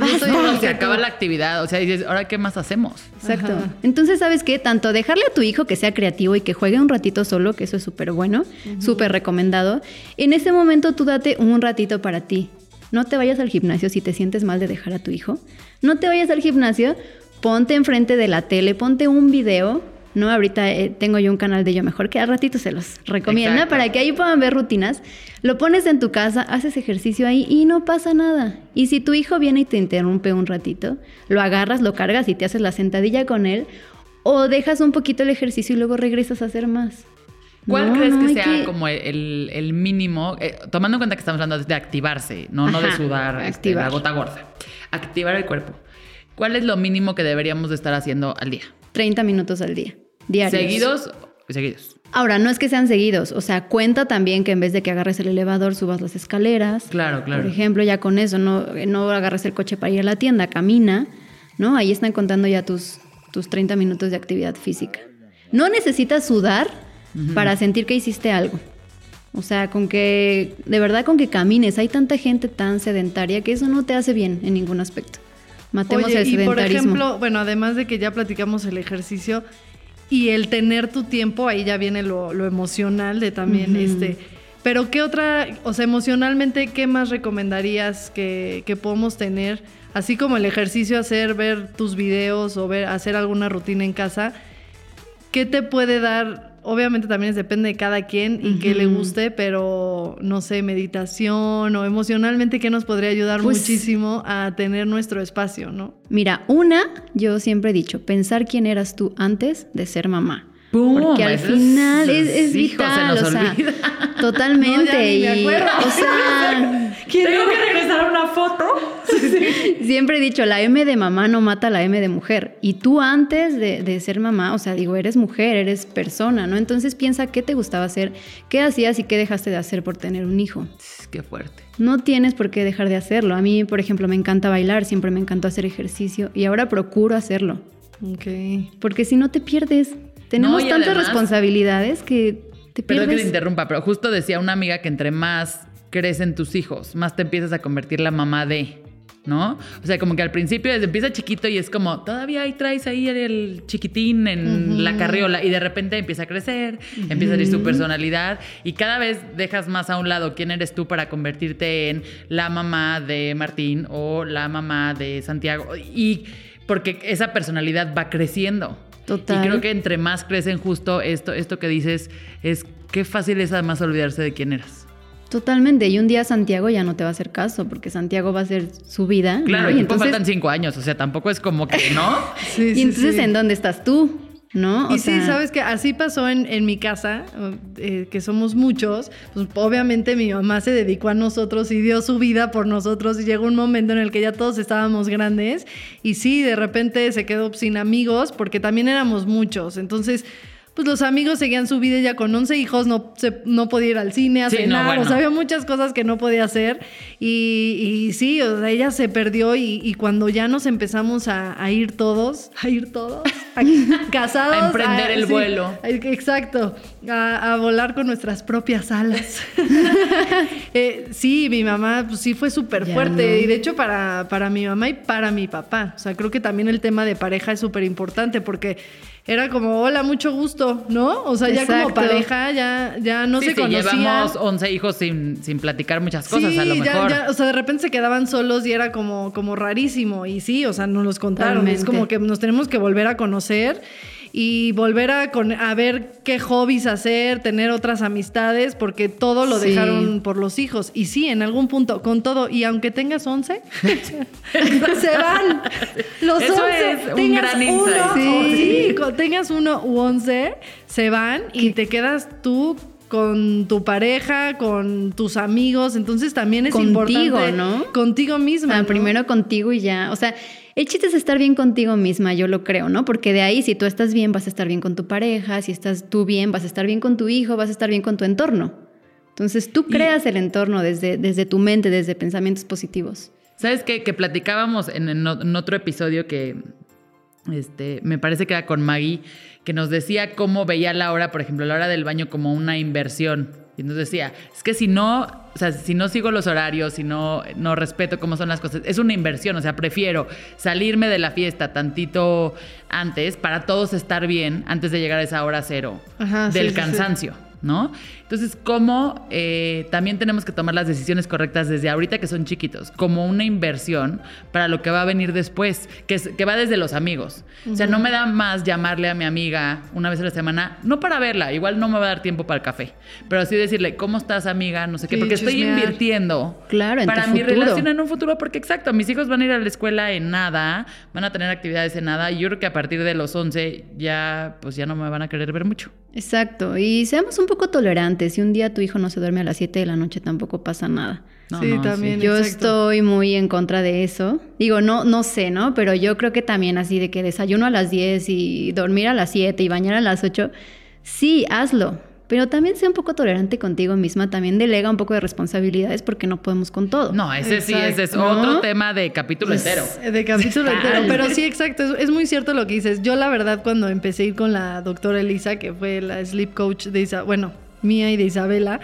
se acaba la actividad. O sea, dices, ¿ahora qué más hacemos? Exacto. Ajá. Entonces, ¿sabes qué? Tanto dejarle a tu hijo que sea creativo y que juegue un ratito solo, que eso es súper bueno, súper recomendado. En ese momento tú date un ratito para ti. No te vayas al gimnasio si te sientes mal de dejar a tu hijo. No te vayas al gimnasio, ponte enfrente de la tele, ponte un video. No, ahorita eh, tengo yo un canal de Yo Mejor que al ratito se los recomienda Exacto. para que ahí puedan ver rutinas. Lo pones en tu casa, haces ejercicio ahí y no pasa nada. Y si tu hijo viene y te interrumpe un ratito, lo agarras, lo cargas y te haces la sentadilla con él o dejas un poquito el ejercicio y luego regresas a hacer más. ¿Cuál No, crees que sea que- como el, el mínimo? eh, tomando en cuenta que estamos hablando de activarse, no, no de sudar este, la gota gorda. Activar el cuerpo. ¿Cuál es lo mínimo que deberíamos de estar haciendo al día? 30 minutos al día, diarios. ¿Seguidos? Seguidos. Ahora, no es que sean seguidos, o sea, cuenta también que en vez de que agarres el elevador, subas las escaleras. Claro, claro. Por ejemplo, ya con eso, no, no agarres el coche para ir a la tienda, camina, ¿no? Ahí están contando ya tus, tus 30 minutos de actividad física. No necesitas sudar para sentir que hiciste algo. O sea, con que, de verdad, con que camines. Hay tanta gente tan sedentaria que eso no te hace bien en ningún aspecto. Matemos Oye, el y por sedentarismo. ejemplo, bueno, además de que ya platicamos el ejercicio y el tener tu tiempo, ahí ya viene lo, lo emocional de también este. Pero qué otra, o sea, emocionalmente, ¿qué más recomendarías que, que podemos tener? Así como el ejercicio, hacer, ver tus videos o ver, hacer alguna rutina en casa. ¿Qué te puede dar? Obviamente también depende de cada quien y qué le guste, pero no sé, meditación o emocionalmente, ¿qué nos podría ayudar Pues- muchísimo a tener nuestro espacio, no? Mira, una, yo siempre he dicho, pensar quién eras tú antes de ser mamá. ¡Pum! Porque al final es, es hijo, se vital, nos o sea, olvida. <laughs> <laughs> totalmente. No, me y, acuerdo. o sea, <laughs> ¿Tengo que regresar a una foto? siempre he dicho, la M de mamá no mata a la M de mujer. Y tú antes de, de ser mamá, o sea, digo, eres mujer, eres persona, ¿no? Entonces piensa qué te gustaba hacer, qué hacías y qué dejaste de hacer por tener un hijo. Qué fuerte. No tienes por qué dejar de hacerlo. A mí, por ejemplo, me encanta bailar, siempre me encantó hacer ejercicio y ahora procuro hacerlo. Ok. Porque si no te pierdes. Tenemos tantas además- responsabilidades que te Perdón que te pierdes. interrumpa, pero justo decía una amiga que entre más crecen tus hijos, más te empiezas a convertir la mamá de. ¿no? O sea, como que al principio desde empieza chiquito y es como, todavía ahí traes ahí el chiquitín en la carriola y de repente empieza a crecer, empieza a salir su personalidad y cada vez dejas más a un lado quién eres tú para convertirte en la mamá de Martín o la mamá de Santiago y porque esa personalidad va creciendo. Total. Y creo que entre más crecen justo esto, esto que dices es qué fácil es además olvidarse de quién eras. Totalmente. Y un día Santiago ya no te va a hacer caso porque Santiago va a hacer su vida. Claro, ¿no? y, entonces, entonces, faltan cinco años, o sea, tampoco es como que, ¿no? <laughs> Sí, y sí, entonces sí. ¿en dónde estás tú? ¿No? O Y sí, sabes que así pasó en, en mi casa, eh, que somos muchos, pues obviamente mi mamá se dedicó a nosotros y dio su vida por nosotros y llegó un momento en el que ya todos estábamos grandes y sí, de repente se quedó sin amigos porque también éramos muchos, entonces... Pues los amigos seguían su vida ya con 11 hijos, no, se- no podía ir al cine a Sí, no, cenar, bueno. o sea, había muchas cosas que no podía hacer. Y, y sí, o sea, ella se perdió y, y cuando ya nos empezamos a, a ir todos, a ir todos, a- <laughs> casados. A emprender el vuelo. Exacto, a, volar con nuestras propias alas. <laughs> <laughs> Eh, sí, mi mamá pues, sí fue súper fuerte no. y de hecho para, para mi mamá y para mi papá. O sea, creo que también el tema de pareja es súper importante porque era como, hola, mucho gusto, ¿no? O sea, ya como pareja ya, ya no Sí, se sí, conocían. llevamos 11 hijos sin, sin platicar muchas cosas, sí, a lo ya- mejor. ya, o sea, de repente se quedaban solos y era como, como rarísimo. Y sí, o sea, nos los contaron. Es como que nos tenemos que volver a conocer y volver a, con- a ver qué hobbies hacer, tener otras amistades, porque todo lo Sí. dejaron por los hijos. Y sí, en algún punto, con todo, y aunque tengas 11, <laughs> se van. Los Eso 11, es un tengas gran uno, sí, tengas uno u 11, se van y te quedas tú con tu pareja, con tus amigos, entonces también es Contigo, importante ¿no? contigo misma. primero contigo y ya. O sea, el chiste es estar bien contigo misma, yo lo creo, ¿no? Porque de ahí, si tú estás bien, vas a estar bien con tu pareja, si estás tú bien, vas a estar bien con tu hijo, vas a estar bien con tu entorno. Entonces tú Y- creas el entorno desde, desde tu mente, desde pensamientos positivos. ¿Sabes qué? Que platicábamos en, en en otro episodio que este, me parece que era con Maggie, que nos decía cómo veía la hora, por ejemplo, la hora del baño como una inversión. Y nos decía, es que si no, o sea, si no sigo los horarios, si no, no respeto cómo son las cosas, es una inversión. O sea, prefiero salirme de la fiesta tantito antes para todos estar bien antes de llegar a esa hora cero Ajá, sí, del sí, sí. ¿No? Entonces, ¿cómo eh, también tenemos que tomar las decisiones correctas desde ahorita que son chiquitos? Como una inversión para lo que va a venir después, que, es- que va desde los amigos. O sea, no me da más llamarle a mi amiga una vez a la semana, no para verla, igual no me va a dar tiempo para el café, pero así decirle, ¿cómo estás, amiga? No sé qué, Sí, porque estoy invirtiendo Claro, en para mi futuro. relación en un futuro, porque exacto, mis hijos van a ir a la escuela en nada, van a tener actividades en nada, y yo creo que a partir de los 11 ya, pues ya no me van a querer ver mucho. Exacto. Y seamos un poco tolerantes. Si un día tu hijo no se duerme a las 7 de la noche, tampoco pasa nada. No, sí, no, también. Yo exacto. estoy muy en contra de eso. Digo, no, no sé, ¿no? Pero yo creo que también así de que desayuno a las 10 y dormir a las 7 y bañar a las 8, sí, hazlo. Pero también sea un poco tolerante contigo misma, también delega un poco de responsabilidades porque no podemos con todo. No, ese sí, ese es otro tema de capítulo Pues, entero. De capítulo entero. Pero sí, exacto. Es, es muy cierto lo que dices. Yo, la verdad, cuando empecé a ir con la doctora Elisa, que fue la sleep coach de Isa, bueno, mía y de Isabela,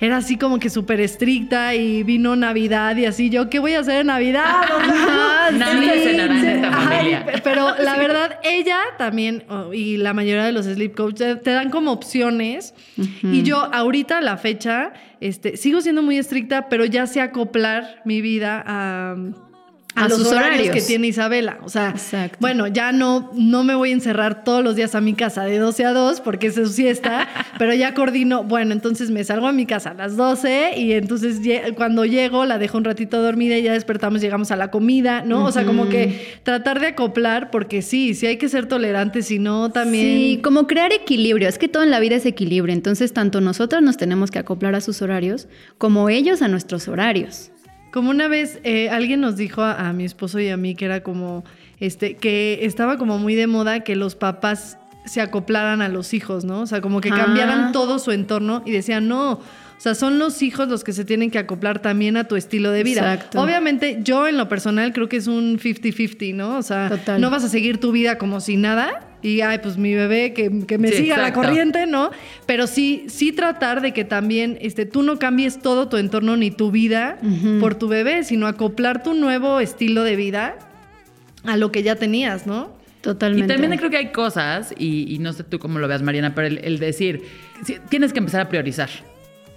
era así como que súper estricta y vino Navidad y así. Yo, ¿qué voy a hacer en Navidad? <laughs> Nadie sí, sí. esta familia. pe- pero la verdad, ella también, oh, y la mayoría de los sleep coach, te, te dan como opciones. Y yo, ahorita, a la fecha, este, sigo siendo muy estricta, pero ya sé acoplar mi vida a. A, A los sus horarios, horarios. que tiene Isabela. O sea, Exacto. bueno, ya no, no me voy a encerrar todos los días a mi casa de 12 a 2 porque es su siesta, <laughs> pero ya coordino, bueno, entonces me salgo a mi casa a las 12 y entonces cuando llego la dejo un ratito dormida y ya despertamos, llegamos a la comida, ¿no? O sea, como que tratar de acoplar porque sí, sí hay que ser tolerantes, si no también... Sí, como crear equilibrio. Es que todo en la vida es equilibrio. Entonces, tanto nosotros nos tenemos que acoplar a sus horarios, como ellos a nuestros horarios. Como una vez eh, alguien nos dijo a, a mi esposo y a mí que era como, este, que estaba como muy de moda que los papás se acoplaran a los hijos, ¿no? O sea, como que Ah. cambiaran todo su entorno y decían, no, o sea, son los hijos los que se tienen que acoplar también a tu estilo de vida. Exacto. Obviamente, yo en lo personal creo que es un 50-50, ¿no? O sea, Total. no vas a seguir tu vida como si nada, y ay, pues mi bebé que, que me Sí, siga la corriente, ¿no? Pero sí, sí tratar de que también este, tú no cambies todo tu entorno ni tu vida por tu bebé, sino acoplar tu nuevo estilo de vida a lo que ya tenías, ¿no? Y Totalmente. también creo que hay cosas, y, y no sé tú cómo lo veas, Mariana, pero el, el decir, tienes que empezar a priorizar,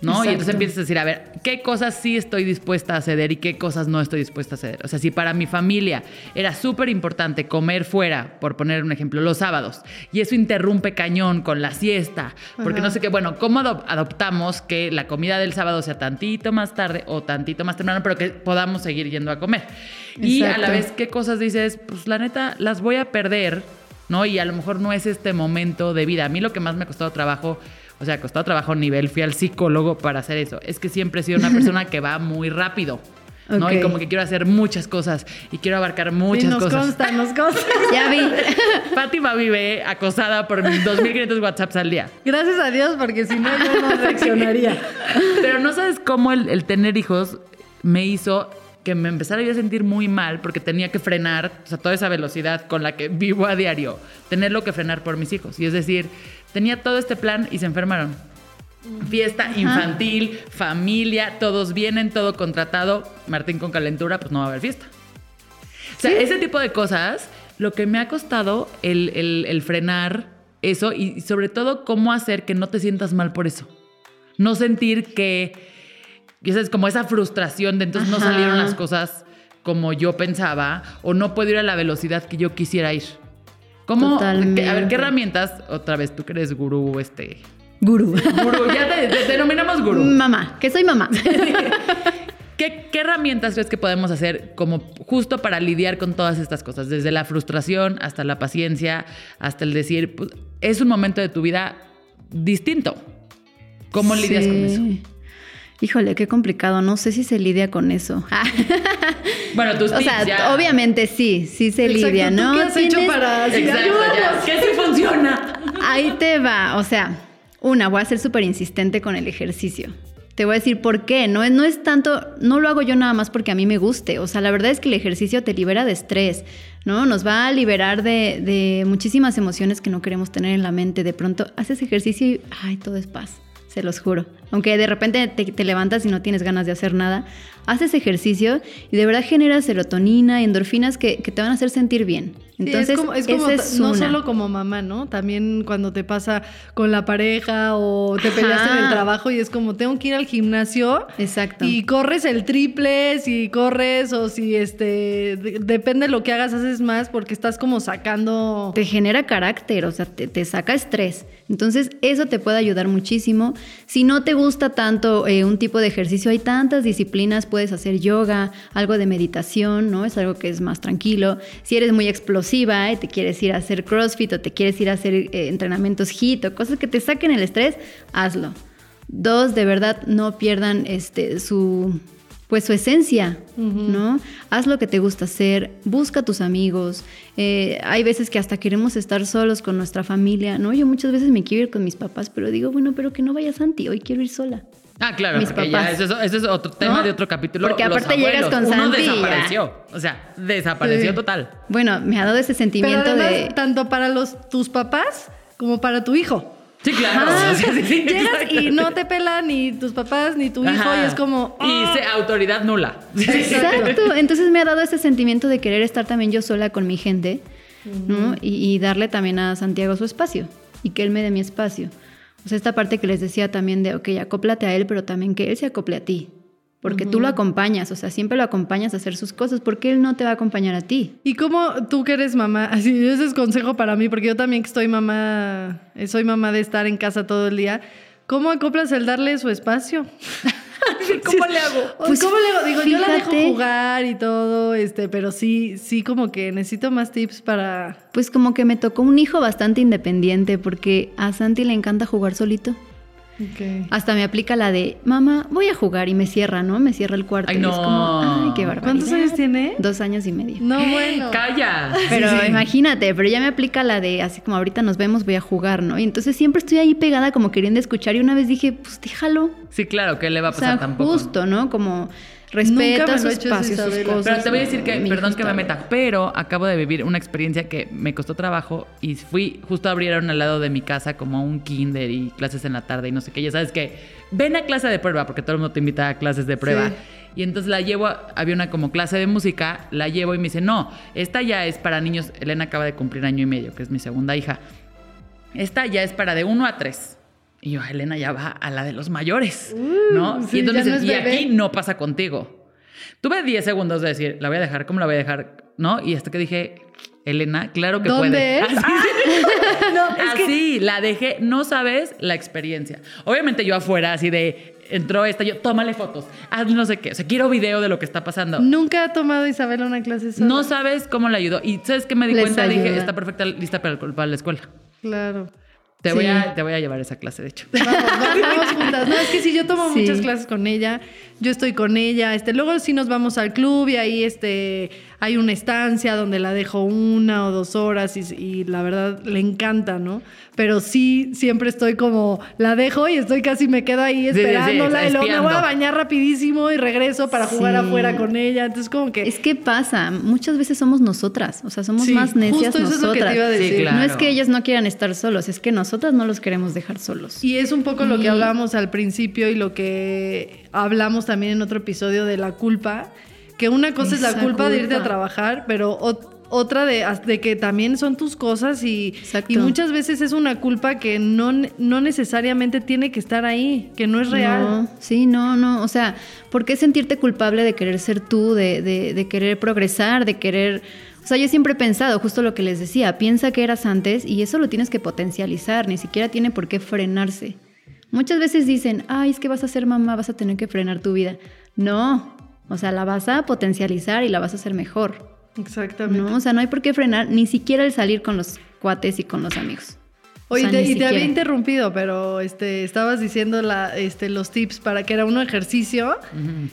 ¿no? Y entonces empiezas a decir, a ver, ¿qué cosas sí estoy dispuesta a ceder y qué cosas no estoy dispuesta a ceder? O sea, si para mi familia era súper importante comer fuera, por poner un ejemplo, los sábados, y eso interrumpe cañón con la siesta, porque Ajá. no sé qué, bueno, ¿cómo adop- adoptamos que la comida del sábado sea tantito más tarde o tantito más temprano, pero que podamos seguir yendo a comer? Y a la vez, ¿qué cosas dices? Pues la neta, las voy a perder, ¿no? Y a lo mejor no es este momento de vida. A mí lo que más me ha costado trabajo, o sea, costado trabajo a nivel, fui al psicólogo para hacer eso. Es que siempre he sido una persona que va muy rápido. ¿no? Y como que quiero hacer muchas cosas y quiero abarcar Y muchas nos cosas. consta, nos consta. <laughs> Ya vi. Fátima vive acosada por 2.500 WhatsApps al día. Gracias a Dios, porque si no, yo no <laughs> reaccionaría. Pero no sabes cómo el, el tener hijos me hizo que me empezara yo a sentir muy mal porque tenía que frenar, o sea, toda esa velocidad con la que vivo a diario, tenerlo que frenar por mis hijos. Y es decir, tenía todo este plan y se enfermaron. Fiesta infantil, familia, todos vienen, todo contratado. Martín con calentura, pues no va a haber fiesta. O sea, ese tipo de cosas, lo que me ha costado el, el- el frenar eso y sobre todo cómo hacer que no te sientas mal por eso. No sentir que, sabes, como esa frustración de entonces no salieron las cosas como yo pensaba o no puedo ir a la velocidad que yo quisiera ir. ¿Cómo? Totalmente. A ver, ¿qué herramientas? Otra vez, tú que eres gurú, este... Gurú. Gurú, ya te, te denominamos gurú. Mamá, que soy mamá. ¿Qué, qué herramientas crees que podemos hacer como justo para lidiar con todas estas cosas? Desde la frustración hasta la paciencia, hasta el decir, pues, es un momento de tu vida distinto. ¿Cómo lidias con eso? Híjole, qué complicado. No sé si se lidia con eso. <laughs> Bueno, tus o tips sea, ya. obviamente sí, sí se Exacto, lidia, ¿tú ¿no? qué has hecho para- Exacto. ¿Qué sí funciona? Ahí te va. O sea, una, voy a ser súper insistente con el ejercicio. Te voy a decir por qué. No es, no es tanto, no lo hago yo nada más porque a mí me guste. O sea, la verdad es que el ejercicio te libera de estrés, ¿no? Nos va a liberar de, de muchísimas emociones que no queremos tener en la mente. De pronto haces ejercicio y, ay, todo es paz. Se los juro. Aunque de repente te, te levantas y no tienes ganas de hacer nada, haces ejercicio y de verdad generas serotonina y endorfinas que, que te van a hacer sentir bien. Sí, Entonces, es como, es como esa ta- es no una. solo como mamá, ¿no? También cuando te pasa con la pareja o te peleaste en el trabajo y es como tengo que ir al gimnasio Exacto. y corres el triple, si corres o si este de- depende de lo que hagas haces más porque estás como sacando te genera carácter, o sea, te, te saca estrés. Entonces, eso te puede ayudar muchísimo. Si no te gusta tanto eh, un tipo de ejercicio, hay tantas disciplinas, puedes hacer yoga, algo de meditación, ¿no? Es algo que es más tranquilo. Si eres muy explosiva y te quieres ir a hacer CrossFit o te quieres ir a hacer eh, entrenamientos HIIT o cosas que te saquen el estrés, hazlo. Dos, de verdad, no pierdan este, su, pues su esencia, ¿no? Haz lo que te gusta hacer, busca a tus amigos. Eh, hay veces que hasta queremos estar solos con nuestra familia, ¿no? Yo muchas veces me quiero ir con mis papás, pero digo, bueno, pero que no vaya Santi, hoy quiero ir sola. Ah, claro, Mis porque papás. ya eso, es- eso es otro tema ¿No? de otro capítulo. Porque los aparte llegas con Uno Santi ya. desapareció. O sea, desapareció Sí. total. Bueno, me ha dado ese pero sentimiento además de... tanto para los tus papás como para tu hijo. Sí, claro. Ah, <laughs> sí, sí, llegas y no te pelan ni tus papás ni tu hijo Ajá. y es como Y ¡ah! se- autoridad nula. Exacto. Entonces me ha dado ese sentimiento de querer estar también yo sola con mi gente, ¿no? Y, y darle también a Santiago su espacio y que él me dé mi espacio. O sea, esta parte que les decía también de, ok, acóplate a él, pero también que él se acople a ti. Porque tú lo acompañas, o sea, siempre lo acompañas a hacer sus cosas, porque él no te va a acompañar a ti. ¿Y cómo tú que eres mamá? <laughs> Así, ese es consejo para mí, porque yo también que estoy mamá, eh, soy mamá de estar en casa todo el día. ¿Cómo acoplas el darle su espacio? <laughs> ¿Cómo le hago? Pues, ¿Cómo le hago? Digo, yo la dejo fíjate. jugar y todo, este, pero sí, sí como que necesito más tips para... Pues como que me tocó un hijo bastante independiente, porque a Santi le encanta jugar solito. Hasta me aplica la de, mamá, voy a jugar y me cierra, ¿no? Me cierra el cuarto. Ay, y es no. como, ay, qué barbaridad. ¿Cuántos años tiene? Dos años y medio. No, <gasps> bueno. Calla. Pero Sí, sí. imagínate, pero ya me aplica la de así como ahorita nos vemos, voy a jugar, ¿no? Y entonces siempre estoy ahí pegada como queriendo escuchar y una vez dije, pues déjalo. Sí, claro, ¿qué le va a O pasar sea, tampoco? justo, ¿no? Como Nunca Respeta me su eso, espacio, sus cosas. Pero te voy a decir que, perdón que me meta, pero acabo de vivir una experiencia que me costó trabajo y fui, justo abrieron al lado de mi casa como un kinder y clases en la tarde y no sé qué. Ya sabes que ven a clase de prueba porque todo el mundo te invita a clases de prueba. Sí. Y entonces la llevo, a- había una como clase de música, la llevo y me dice, no, esta ya es para niños, Elena acaba de cumplir año y medio, que es mi segunda hija. Esta ya es para de 1 a 3. Y yo, Elena ya va a la de los mayores, ¿no? Sí, y entonces, no y bebé". aquí no pasa contigo. Tuve 10 segundos de decir, la voy a dejar, ¿cómo la voy a dejar? ¿No? Y hasta que dije, Elena, claro que ¿Dónde puede. es? <laughs> Así, <laughs> No, es que- así, la dejé, no sabes la experiencia. Obviamente yo afuera, así de, entró esta, yo, tómale fotos, haz no sé qué, o sea, quiero video de lo que está pasando. Nunca ha tomado Isabela una clase sola. No sabes cómo la ayudó. Y ¿sabes qué me di Les cuenta? Dije, está perfecta, lista para, para la escuela. Claro. Te, voy a, te voy a llevar esa clase, de hecho. Vamos, vamos, vamos juntas. No, es que sí, yo tomo Sí. muchas clases con ella. Yo estoy con ella. Este, luego sí nos vamos al club y ahí este, hay una estancia donde la dejo una o dos horas y, y la verdad le encanta, ¿no? Pero sí, siempre estoy como, la dejo y estoy casi me quedo ahí sí, sí, esperándola y luego me voy a bañar rapidísimo y regreso para jugar Sí. afuera con ella. Entonces como que... Es que pasa, muchas veces somos nosotras, o sea, somos Sí, más necias justo eso es lo que te nosotras. iba a Sí, decir. claro. No es que ellos no quieran estar solos, es que nosotras no los queremos dejar solos. Y es un poco lo que hablábamos al principio y lo que hablamos también en otro episodio de la culpa, que una cosa es la culpa, de irte a trabajar, pero ot- otra de, de que también son tus cosas y, y muchas veces es una culpa que no, no necesariamente tiene que estar ahí, que no es real. No, sí, no, no. O sea, ¿por qué sentirte culpable de querer ser tú, de, de, de querer progresar, de querer... O sea, yo siempre he pensado, justo lo que les decía, piensa que eras antes y eso lo tienes que potencializar, ni siquiera tiene por qué frenarse. Muchas veces dicen, ay, es que vas a ser mamá, vas a tener que frenar tu vida. No, o sea, la vas a potencializar y la vas a hacer mejor. Exactamente. No, o sea, no hay por qué frenar ni siquiera el salir con los cuates y con los amigos. O Oye, sea, te- y te había interrumpido, pero este, estabas diciendo la, este, los tips para que era uno ejercicio,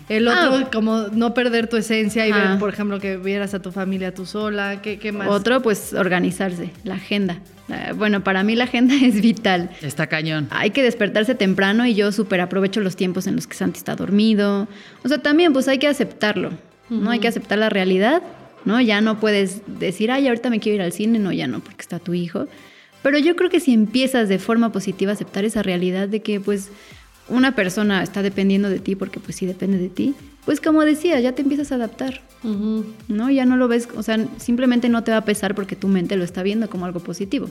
el otro Ah. como no perder tu esencia y Ajá. ver, por ejemplo, que vieras a tu familia tú sola, ¿qué, qué más? Otro, pues organizarse, la agenda. Eh, Bueno, para mí la agenda <laughs> es vital. Está cañón. Hay que despertarse temprano y yo súper aprovecho los tiempos en los que Santi está dormido. O sea, también pues hay que aceptarlo, ¿no? Hay que aceptar la realidad, ¿no? Ya no puedes decir, ay, ahorita me quiero ir al cine, no, ya no, porque está tu hijo. Pero yo creo que si empiezas de forma positiva a aceptar esa realidad de que pues una persona está dependiendo de ti, porque pues sí depende de ti, pues como decía, ya te empiezas a adaptar. ¿no? Ya no lo ves, o sea, simplemente no te va a pesar porque tu mente lo está viendo como algo positivo.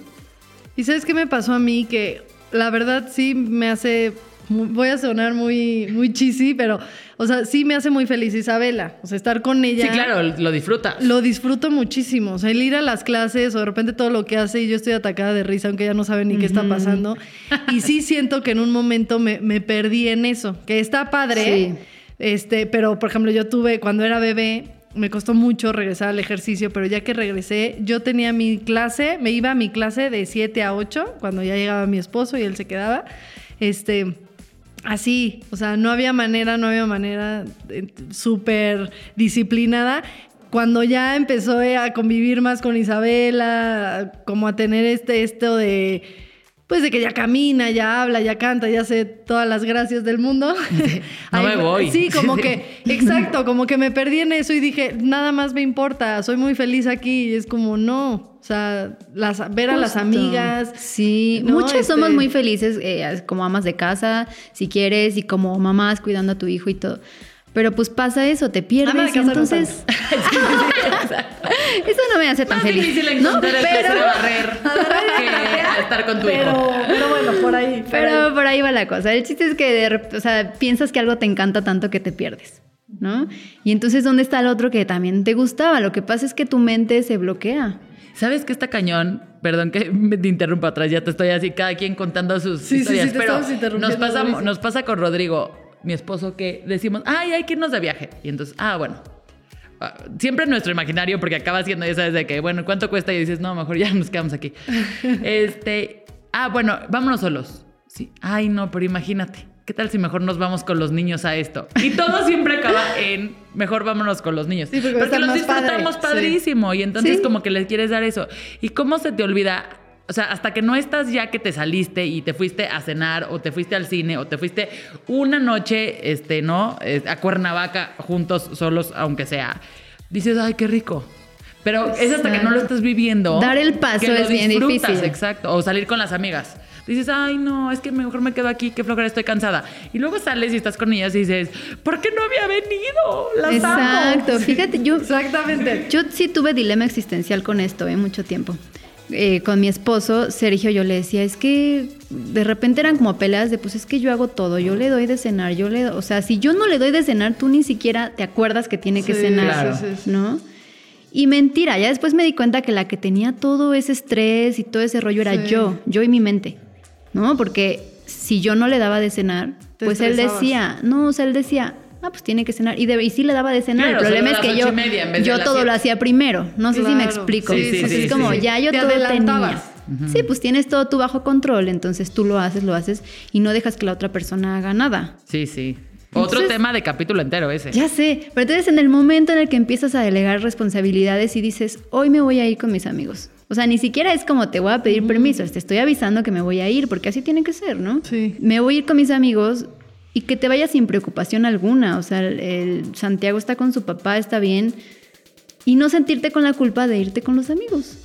¿Y sabes qué me pasó a mí? Que la verdad sí me hace. Voy a sonar muy, muy cheesy, pero, o sea, sí me hace muy feliz Isabela. O sea, estar con ella. Sí, claro, lo disfrutas. Lo disfruto muchísimo. O sea, el ir a las clases o de repente todo lo que hace y yo estoy atacada de risa, aunque ella no sabe ni qué está pasando. Y sí <laughs> siento que en un momento me, me perdí en eso. Que está padre. Sí. Este, pero por ejemplo, yo tuve, cuando era bebé, me costó mucho regresar al ejercicio, pero ya que regresé, yo tenía mi clase, me iba a mi clase de 7 a 8, cuando ya llegaba mi esposo y él se quedaba. Este. Así, o sea, no había manera, no había manera eh, súper disciplinada. Cuando ya empezó eh, a convivir más con Isabela, como a tener este, esto de, pues de que ya camina, ya habla, ya canta, ya hace todas las gracias del mundo. <laughs> No me voy. Sí, como que, <laughs> exacto, como que me perdí en eso y dije, nada más me importa, soy muy feliz aquí. Y es como, no, o sea, las, ver a las amigas. Sí, ¿no? muchos Este- somos muy felices eh, como amas de casa, si quieres, y como mamás cuidando a tu hijo y todo. Pero pues pasa eso, te pierdes. Y no entonces. <laughs> <laughs> eso no me hace tan Más feliz. difícil encontrar el Pero- de barrer <laughs> que estar con tu Pero, hijo. pero bueno, por ahí. por Pero ahí. por ahí va la cosa. El chiste es que de o sea, piensas que algo te encanta tanto que te pierdes, ¿no? Y entonces, ¿dónde está el otro que también te gustaba? Lo que pasa es que tu mente se bloquea. ¿Sabes qué está cañón? Perdón que me <laughs> te interrumpa atrás, ya te estoy así, cada quien contando sus Sí, sí, historias. sí, te pero estamos interrumpiendo, nos pasa, Mauricio. nos pasa con Rodrigo, mi esposo, que decimos, ay, hay que irnos de viaje. Y entonces, ah, bueno. Ah, Siempre en nuestro imaginario, porque acaba siendo ya sabes de que, bueno, ¿cuánto cuesta? Y dices, no, mejor ya <laughs> nos quedamos aquí. <laughs> este, ah, bueno, vámonos solos. Sí, ay, no, pero imagínate. ¿Qué tal si mejor nos vamos con los niños a esto? Y todo siempre acaba <laughs> en mejor vámonos con los niños. Sí, porque porque los padre. disfrutamos Sí. padrísimo y entonces Sí. como que les quieres dar eso. ¿Y cómo se te olvida o sea, hasta que no estás ya que te saliste y te fuiste a cenar o te fuiste al cine o te fuiste una noche, este, ¿no? A Cuernavaca juntos, solos, aunque sea, dices, ay, qué rico. Pero es hasta que no lo estás viviendo. Dar el paso que lo es bien difícil. Exacto. O salir con las amigas. Dices, ay, no, es que mejor me quedo aquí, qué flojera, estoy cansada. Y luego sales y estás con ellas y dices, ¿por qué no había venido? Las amo". Exacto, <laughs> fíjate, yo, Exactamente. yo sí tuve dilema existencial con esto, ¿eh? Mucho tiempo. Eh, con mi esposo, Sergio, yo le decía, es que de repente eran como peleas de, pues es que yo hago todo, yo le doy de cenar, yo le, o sea, si yo no le doy de cenar, tú ni siquiera te acuerdas que tiene que Sí, cenar, claro. ¿no? Y mentira, ya después me di cuenta que la que tenía todo ese estrés y todo ese rollo era Sí. yo, yo y mi mente, ¿no? Porque si yo no le daba de cenar, Te pues él decía, no, o sea, él decía, ah, pues tiene que cenar. Y, de- y sí le daba de cenar. Claro, el problema es que yo, yo todo lo hacía primero. No sé si me explico. Sí, sí, Entonces sí, es como, sí. ya yo Te todo tenía. Sí, pues tienes todo tú bajo control, entonces tú lo haces, lo haces y no dejas que la otra persona haga nada. Sí, sí. Otro tema de capítulo entero ese. Ya sé, pero entonces en el momento en el que empiezas a delegar responsabilidades y dices, hoy me voy a ir con mis amigos. O sea, ni siquiera es como te voy a pedir permiso, te estoy avisando que me voy a ir, porque así tiene que ser, ¿no? Sí. Me voy a ir con mis amigos y que te vayas sin preocupación alguna. O sea, el, el Santiago está con su papá, está bien. Y no sentirte con la culpa de irte con los amigos.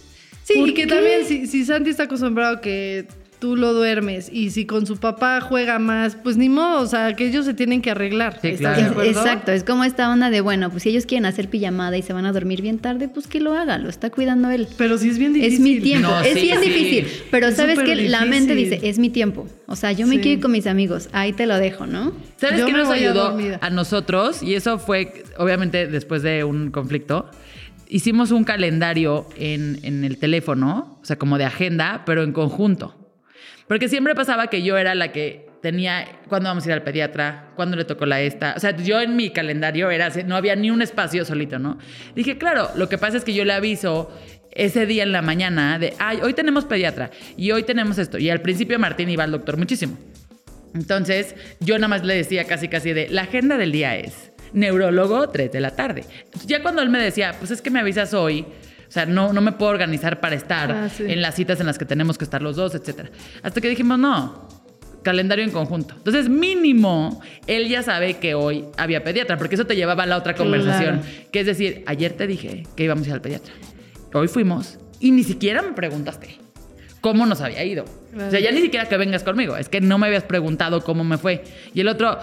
Sí, ¿Por y que qué? también si, si Santi está acostumbrado que tú lo duermes y si con su papá juega más, pues ni modo, o sea, que ellos se tienen que arreglar. Sí, ¿Estás claro. de Es- acuerdo? exacto, es como esta onda de, bueno, pues si ellos quieren hacer pijamada y se van a dormir bien tarde, pues que lo haga, lo está cuidando él. Pero sí es bien difícil. Es mi tiempo, No, es sí, bien sí. difícil, pero Es sabes que la mente dice, es mi tiempo, o sea, yo me Sí. quiero ir con mis amigos, ahí te lo dejo, ¿no? ¿Sabes Yo qué nos a ayudó dormida. a nosotros? Y eso fue, obviamente, después de un conflicto. Hicimos un calendario en, en el teléfono, o sea, como de agenda, pero en conjunto. Porque siempre pasaba que yo era la que tenía, ¿cuándo vamos a ir al pediatra? ¿Cuándo le tocó la esta? O sea, yo en mi calendario era, no había ni un espacio solito, ¿no? Dije, claro, lo que pasa es que yo le aviso ese día en la mañana de, ay, hoy tenemos pediatra y hoy tenemos esto. Y al principio Martín iba al doctor muchísimo. Entonces, yo nada más le decía casi casi de, la agenda del día es neurólogo 3 de la tarde. Ya cuando él me decía, pues es que me avisas hoy, o sea, no, no me puedo organizar para estar Ah, sí. en las citas en las que tenemos que estar los dos, etcétera. Hasta que dijimos, no, calendario en conjunto. Entonces, mínimo, él ya sabe que hoy había pediatra, porque eso te llevaba a la otra conversación, que es decir, ayer te dije que íbamos a ir al pediatra. Hoy fuimos y ni siquiera me preguntaste cómo nos había ido. O sea, ya ni siquiera que vengas conmigo, es que no me habías preguntado cómo me fue. Y el otro,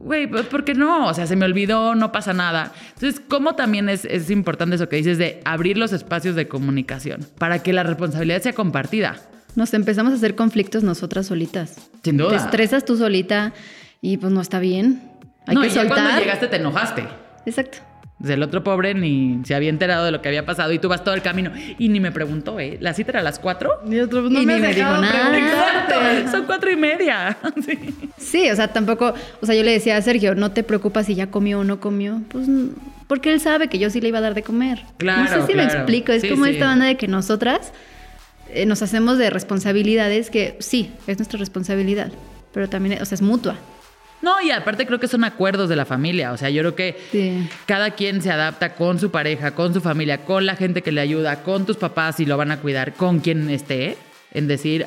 güey, pues ¿por qué no? O sea, se me olvidó, no pasa nada. Entonces, ¿cómo también es, es importante eso que dices de abrir los espacios de comunicación para que la responsabilidad sea compartida? Nos empezamos a hacer conflictos nosotras solitas. Sin duda. Te estresas tú solita y pues no está bien. Hay no, que y ya cuando llegaste te enojaste. Exacto. Pues El otro pobre ni se había enterado de lo que había pasado y tú vas todo el camino y ni me preguntó, ¿eh? ¿La cita era a las cuatro? Y otro, no Y me ni has me dijo nada. Exacto, son cuatro y media. <laughs> Sí. Sí, o sea, tampoco, o sea, yo le decía a Sergio, no te preocupas si ya comió o no comió, pues porque él sabe que yo sí le iba a dar de comer. Claro, No sé si claro. me explico, es Sí, como sí. esta banda de que nosotras eh, nos hacemos de responsabilidades que sí, es nuestra responsabilidad, pero también, o sea, es mutua. No, y aparte creo que son acuerdos de la familia. O sea, yo creo que Sí. cada quien se adapta con su pareja, con su familia, con la gente que le ayuda, con tus papás si lo van a cuidar, con quien esté, en decir,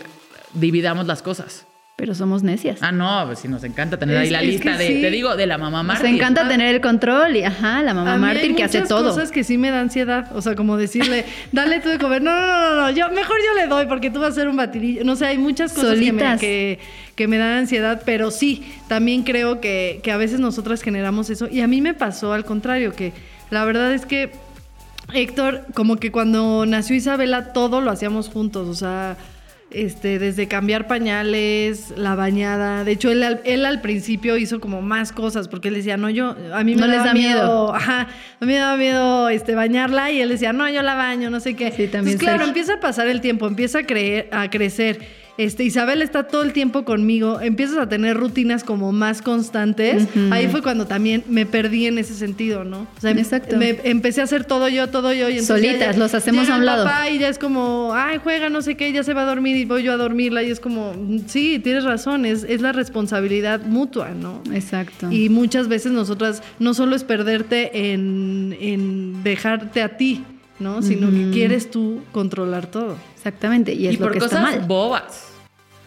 dividamos las cosas. Pero somos necias. Ah, no, pues si nos encanta tener Es- ahí la lista de, sí. te digo, de la mamá Nos Martín. encanta tener el control y, ajá, la mamá hay mártir que hace muchas todo. cosas que sí me da ansiedad. O sea, como decirle, <laughs> dale tú de comer. No, no, no, no, no. Yo, mejor yo le doy porque tú vas a hacer un batidillo. No sé, hay muchas cosas que me, Solitas. que, que me dan ansiedad, pero sí, también creo que, que a veces nosotras generamos eso. Y a mí me pasó al contrario, que la verdad es que Héctor, como que cuando nació Isabela, todo lo hacíamos juntos. O sea, este, desde cambiar pañales, la bañada. De hecho, él, al- él al principio hizo como más cosas, porque él decía, no, yo, a mí me No les daba da miedo. Ajá, a mí me daba miedo este, bañarla y él decía, no, yo la baño, no sé qué. Sí, también Entonces, claro, empieza a pasar el tiempo, empieza a, creer, a crecer. Este, Isabel está todo el tiempo conmigo, empiezas a tener rutinas como más constantes. Ahí fue cuando también me perdí en ese sentido, ¿no? O sea, Exacto. me empecé a hacer todo yo, todo yo. Y Solitas, los hacemos a un lado. papá y ya es como, ay, juega, no sé qué, ya se va a dormir y voy yo a dormirla. Y es como, mm, sí, tienes razón, es, es la responsabilidad mutua, ¿no? Exacto. Y muchas veces nosotras no solo es perderte en, en dejarte a ti, ¿no? Sino que quieres tú controlar todo. Exactamente, y es y lo por que cosas está mal. bobas,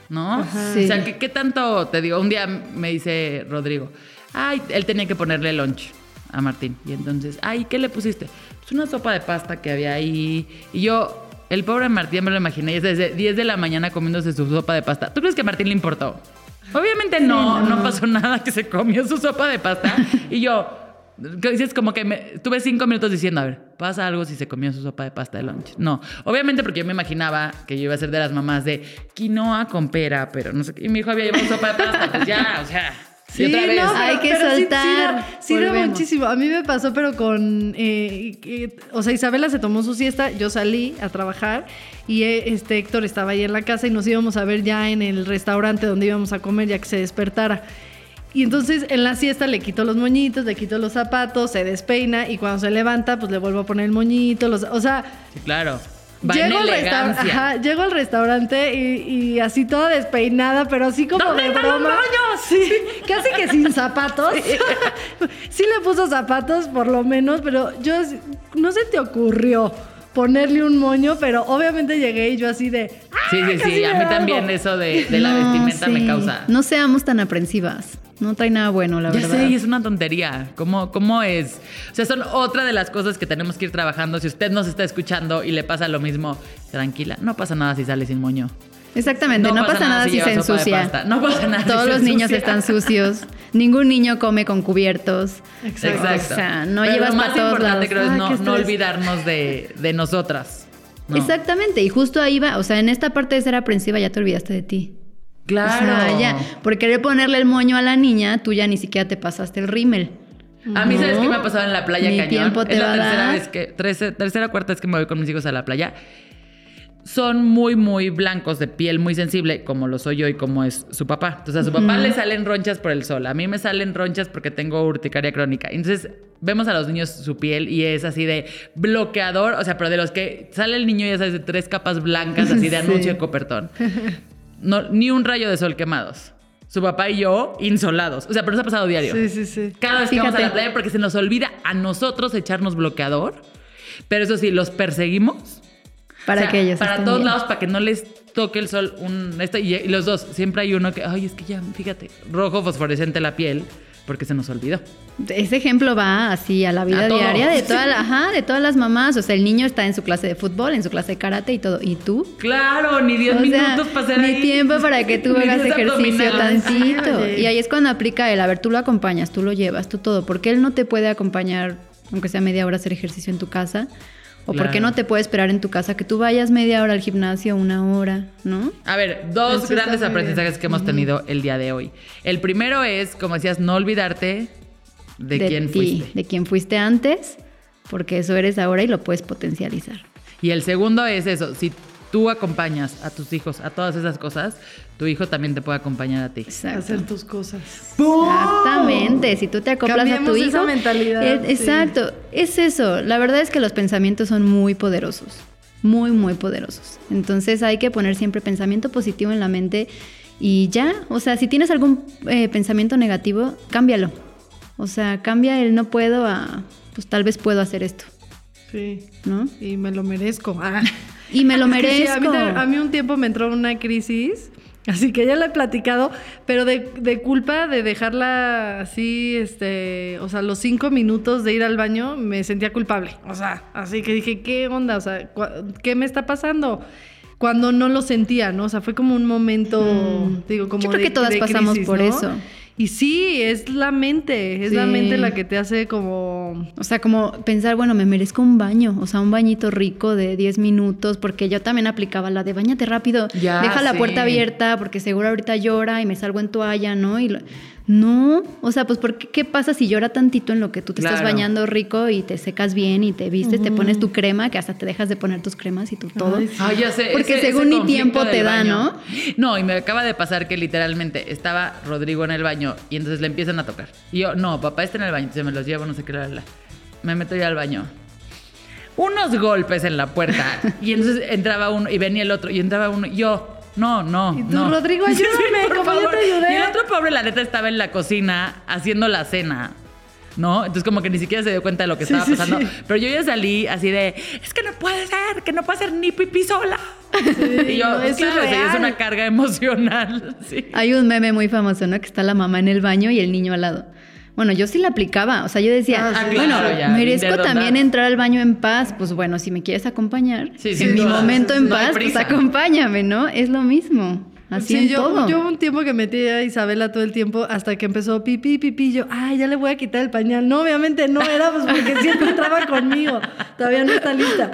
¿no? Sí. O sea, ¿qué, qué tanto te digo? Un día me dice Rodrigo, ay, él tenía que ponerle lunch a Martín. Y entonces, ay, ¿qué le pusiste? Pues una sopa de pasta que había ahí. Y yo, el pobre Martín me lo imaginé desde 10 de la mañana comiéndose su sopa de pasta. ¿Tú crees que a Martín le importó? Obviamente no, no, pasó nada que se comió su sopa de pasta. <laughs> y yo, dices como que me, tuve cinco minutos diciendo, a ver, pasa algo si se comió su sopa de pasta de lunch. No, obviamente porque yo me imaginaba que yo iba a ser de las mamás de quinoa con pera, pero no sé qué. Y mi hijo había llevado sopa de pasta, pues ya, o sea. y otra vez. Hay que sí- sí soltar. da- Sí, da Volvemos. muchísimo. A mí me pasó, pero con. eh, o sea, Isabela se tomó su siesta, yo salí a trabajar y eh, este Héctor estaba ahí en la casa y nos íbamos a ver ya en el restaurante donde íbamos a comer ya que se despertara. Y entonces en la siesta le quito los moñitos, le quito los zapatos, se despeina y cuando se levanta, pues le vuelvo a poner el moñito. Los, o sea, Sí, claro. Va Llego al, resta- elegancia. ajá, llego al restaurante y, y así toda despeinada, pero así como ¿Dónde de los broma. moños? Sí, casi que sin zapatos. <laughs> Sí. le puso zapatos por lo menos, pero yo no se te ocurrió ponerle un moño, pero obviamente llegué y yo así de. Sí, sí, sí. A mí también eso de, de la No, vestimenta me causa. No seamos tan aprensivas. No trae nada bueno, la ya verdad. sé, y es una tontería. ¿Cómo, ¿Cómo es? O sea, son otra de las cosas que tenemos que ir trabajando. Si usted nos está escuchando y le pasa lo mismo, tranquila, no pasa nada si sale sin moño. Exactamente, no, pasa, nada si se ensucia. No pasa nada Todos los niños están sucios. Ningún niño come con cubiertos. Exacto. Exacto. O sea, no Pero llevas lo más para todos importante lados. creo es no, no olvidarnos de, de nosotras. ¿no? Exactamente, y justo ahí va, o sea, en esta parte de ser aprensiva ya te olvidaste de ti. Claro. O sea, ya, por querer ponerle el moño a la niña, tú ya ni siquiera te pasaste el rímel. A mí, ¿sabes qué me ha pasado en la playa Ni cañón? tiempo te es la va a tercera dar. vez que, tercera, cuarta vez que me voy con mis hijos a la playa. Son muy, muy blancos, de piel muy sensible, como lo soy yo y como es su papá. Entonces, a su papá le salen ronchas por el sol. A mí me salen ronchas porque tengo urticaria crónica. Entonces, vemos a los niños su piel y es así de bloqueador. O sea, pero de los que sale el niño, ya sabes, de tres capas blancas, así de <laughs> Sí. anuncio de copertón. No, ni un rayo de sol quemados. Su papá y yo insolados. O sea, pero nos ha pasado diario. Sí, sí, sí. Cada vez que vamos a Fíjate. la playa porque se nos olvida a nosotros echarnos bloqueador. Pero eso sí, los perseguimos. Para O sea, que ellos Para todos bien. lados, para que no les toque el sol. Un, esto, y, y los dos, siempre hay uno que, ay, es que ya, fíjate, rojo fosforescente la piel porque se nos olvidó. Ese ejemplo va así a la vida A todo. diaria de, toda la- <laughs> ajá, de todas las mamás. O sea, el niño está en su clase de fútbol, en su clase de karate y todo. ¿Y tú? Claro, ni 10 O sea, minutos para hacer ni ahí. tiempo para que tú <laughs> hagas 10 ejercicio tantito. Y ahí es cuando aplica el, a ver, tú lo acompañas, tú lo llevas, tú todo. ¿Por qué él no te puede acompañar, aunque sea media hora, hacer ejercicio en tu casa? ¿O por qué no te puede esperar en tu casa que tú vayas media hora al gimnasio, una hora, ¿no? A ver, dos Eso grandes aprendizajes que hemos tenido el día de hoy. El primero es, como decías, no olvidarte de, quién ti, fuiste. de quién fuiste antes, porque eso eres ahora y lo puedes potencializar. Y el segundo es eso, si tú acompañas a tus hijos a todas esas cosas, tu hijo también te puede acompañar a ti. Exacto. Hacer tus cosas. Exactamente, si tú te acoplas a tu hijo. esa mentalidad, eh, sí. Exacto, es eso. La verdad es que los pensamientos son muy poderosos, muy, muy poderosos. Entonces hay que poner siempre pensamiento positivo en la mente y ya, o sea, si tienes algún eh, pensamiento negativo, cámbialo. O sea, cambia el no puedo a, pues tal vez puedo hacer esto, Sí. ¿no? Y me lo merezco. Ah. <laughs> Y me lo <laughs> sí, merezco. a, mí, ta- a mí un tiempo me entró una crisis, <laughs> así que ya la he platicado, pero de, de culpa de dejarla así, este, o sea, los cinco minutos de ir al baño me sentía culpable. O sea, así que dije, ¿qué onda? O sea, ¿qué me está pasando? Cuando no lo sentía, ¿no? O sea, fue como un momento, Mm. digo, como Yo creo de- que todas de pasamos crisis, por ¿no? eso. Y sí, es la mente, es la mente la que te hace como... O sea, como pensar, bueno, me merezco un baño, o sea, un bañito rico de 10 minutos, porque yo también aplicaba la de bañate rápido, Ya, deja la puerta abierta, porque seguro ahorita llora y me salgo en toalla, ¿no? Y lo- No, o sea, pues ¿por qué, ¿qué pasa si llora tantito en lo que tú te estás bañando rico y te secas bien y te vistes, te pones tu crema, que hasta te dejas de poner tus cremas y tu todo? Ay, sí. Ah, ya sé. Porque ese- según ese ni tiempo te da, baño. ¿no? No, y me acaba de pasar que literalmente estaba Rodrigo en el baño y entonces le empiezan a tocar. Y yo, no, papá está en el baño, entonces me los llevo, no sé qué, la, la, la. Me meto ya al baño. Unos golpes en la puerta <laughs> y entonces entraba uno y venía el otro y entraba uno y yo, no, no, Y tú, no. Rodrigo, <laughs> ayúdame, por como yo te ayudé. Y el otro pobre, la neta, estaba en la cocina haciendo la cena. ¿no? Entonces como que ni siquiera se dio cuenta de lo que Sí, estaba sí, pasando. sí. Pero yo ya salí así de, es que no puede ser, que no puede ser ni pipí sola. <laughs> y yo, no, es eso es claro, sí, es una carga <laughs> emocional. Sí. Hay un meme muy famoso, ¿no? Que está la mamá en el baño y el niño al lado. Bueno, yo sí la aplicaba. O sea, yo decía, Ah, sí. bueno, claro, ya, merezco también entrar al baño en paz. Pues bueno, si me quieres acompañar, Sí, en mi momento en No paz, pues acompáñame, ¿no? Es lo mismo. Así Sí, en yo, todo. yo un tiempo que metí a Isabela todo el tiempo hasta que empezó pipí, pipí. Yo, ay, ya le voy a quitar el pañal. No, obviamente no era, pues porque siempre <laughs> entraba conmigo. Todavía no está lista.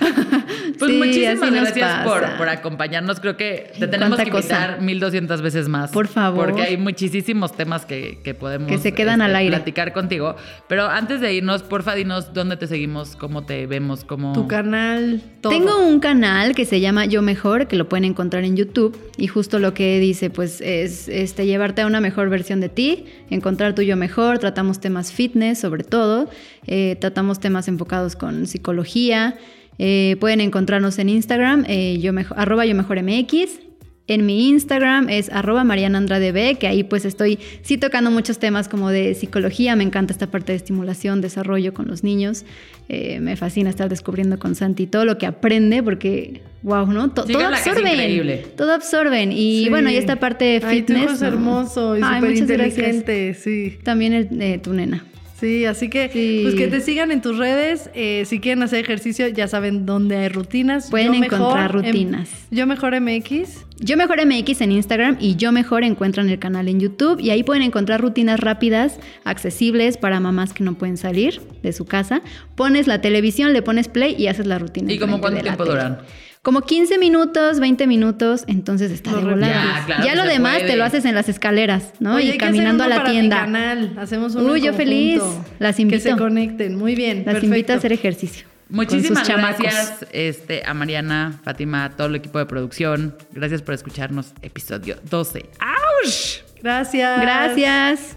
<laughs> Pues Sí, muchísimas gracias por, acompañarnos. Creo que te tenemos que cosa. invitar 1200 veces más. Por favor. Porque hay muchísimos temas que, que podemos Que se quedan este, al aire. platicar contigo. Pero antes de irnos, porfa, dinos dónde te seguimos, cómo te vemos, cómo... Tu canal, todo. Tengo un canal que se llama Yo Mejor, que lo pueden encontrar en YouTube. Y justo lo que dice, pues, es este, llevarte a una mejor versión de ti, encontrar tu yo mejor. Tratamos temas fitness, sobre todo. Eh, tratamos temas enfocados con psicología. Eh, pueden encontrarnos en Instagram, eh, yo mejor, arroba yo mejor MX. En mi Instagram es arroba Mariana Andrade B, que ahí pues estoy sí tocando muchos temas como de psicología, me encanta esta parte de estimulación, desarrollo con los niños, Eh, me fascina estar descubriendo con Santi todo lo que aprende porque, wow, ¿no? To- todo absorben, increíble. todo absorben y Sí. bueno, y esta parte de Ay, tu fitness. hijo es ¿no? hermoso y Ay, súper inteligente, sí. También el, eh, tu nena. Sí, así que Sí. pues que te sigan en tus redes. eh, si quieren hacer ejercicio, ya saben dónde hay rutinas. Pueden Yo Mejor encontrar em- rutinas. yo mejor MX. Yo Mejor MX en Instagram y Yo Mejor encuentran el canal en YouTube y ahí pueden encontrar rutinas rápidas, accesibles para mamás que no pueden salir de su casa. Pones la televisión, le pones play y haces la rutina. ¿Y como enfrente cuánto tiempo tele. duran? Como 15 minutos, 20 minutos, entonces está No de volada. Ya, claro ya que lo demás puede. te lo haces en las escaleras, ¿no? Oye, y hay que hacer caminando a la para mi tienda. canal. Hacemos uno Uy, yo feliz. Las Que invito. se conecten. Muy bien. Las perfecto. invito a hacer ejercicio. Muchísimas gracias este, a Mariana, Fátima, a todo el equipo de producción. Gracias por escucharnos. Episodio 12. ¡Auch! Gracias. Gracias.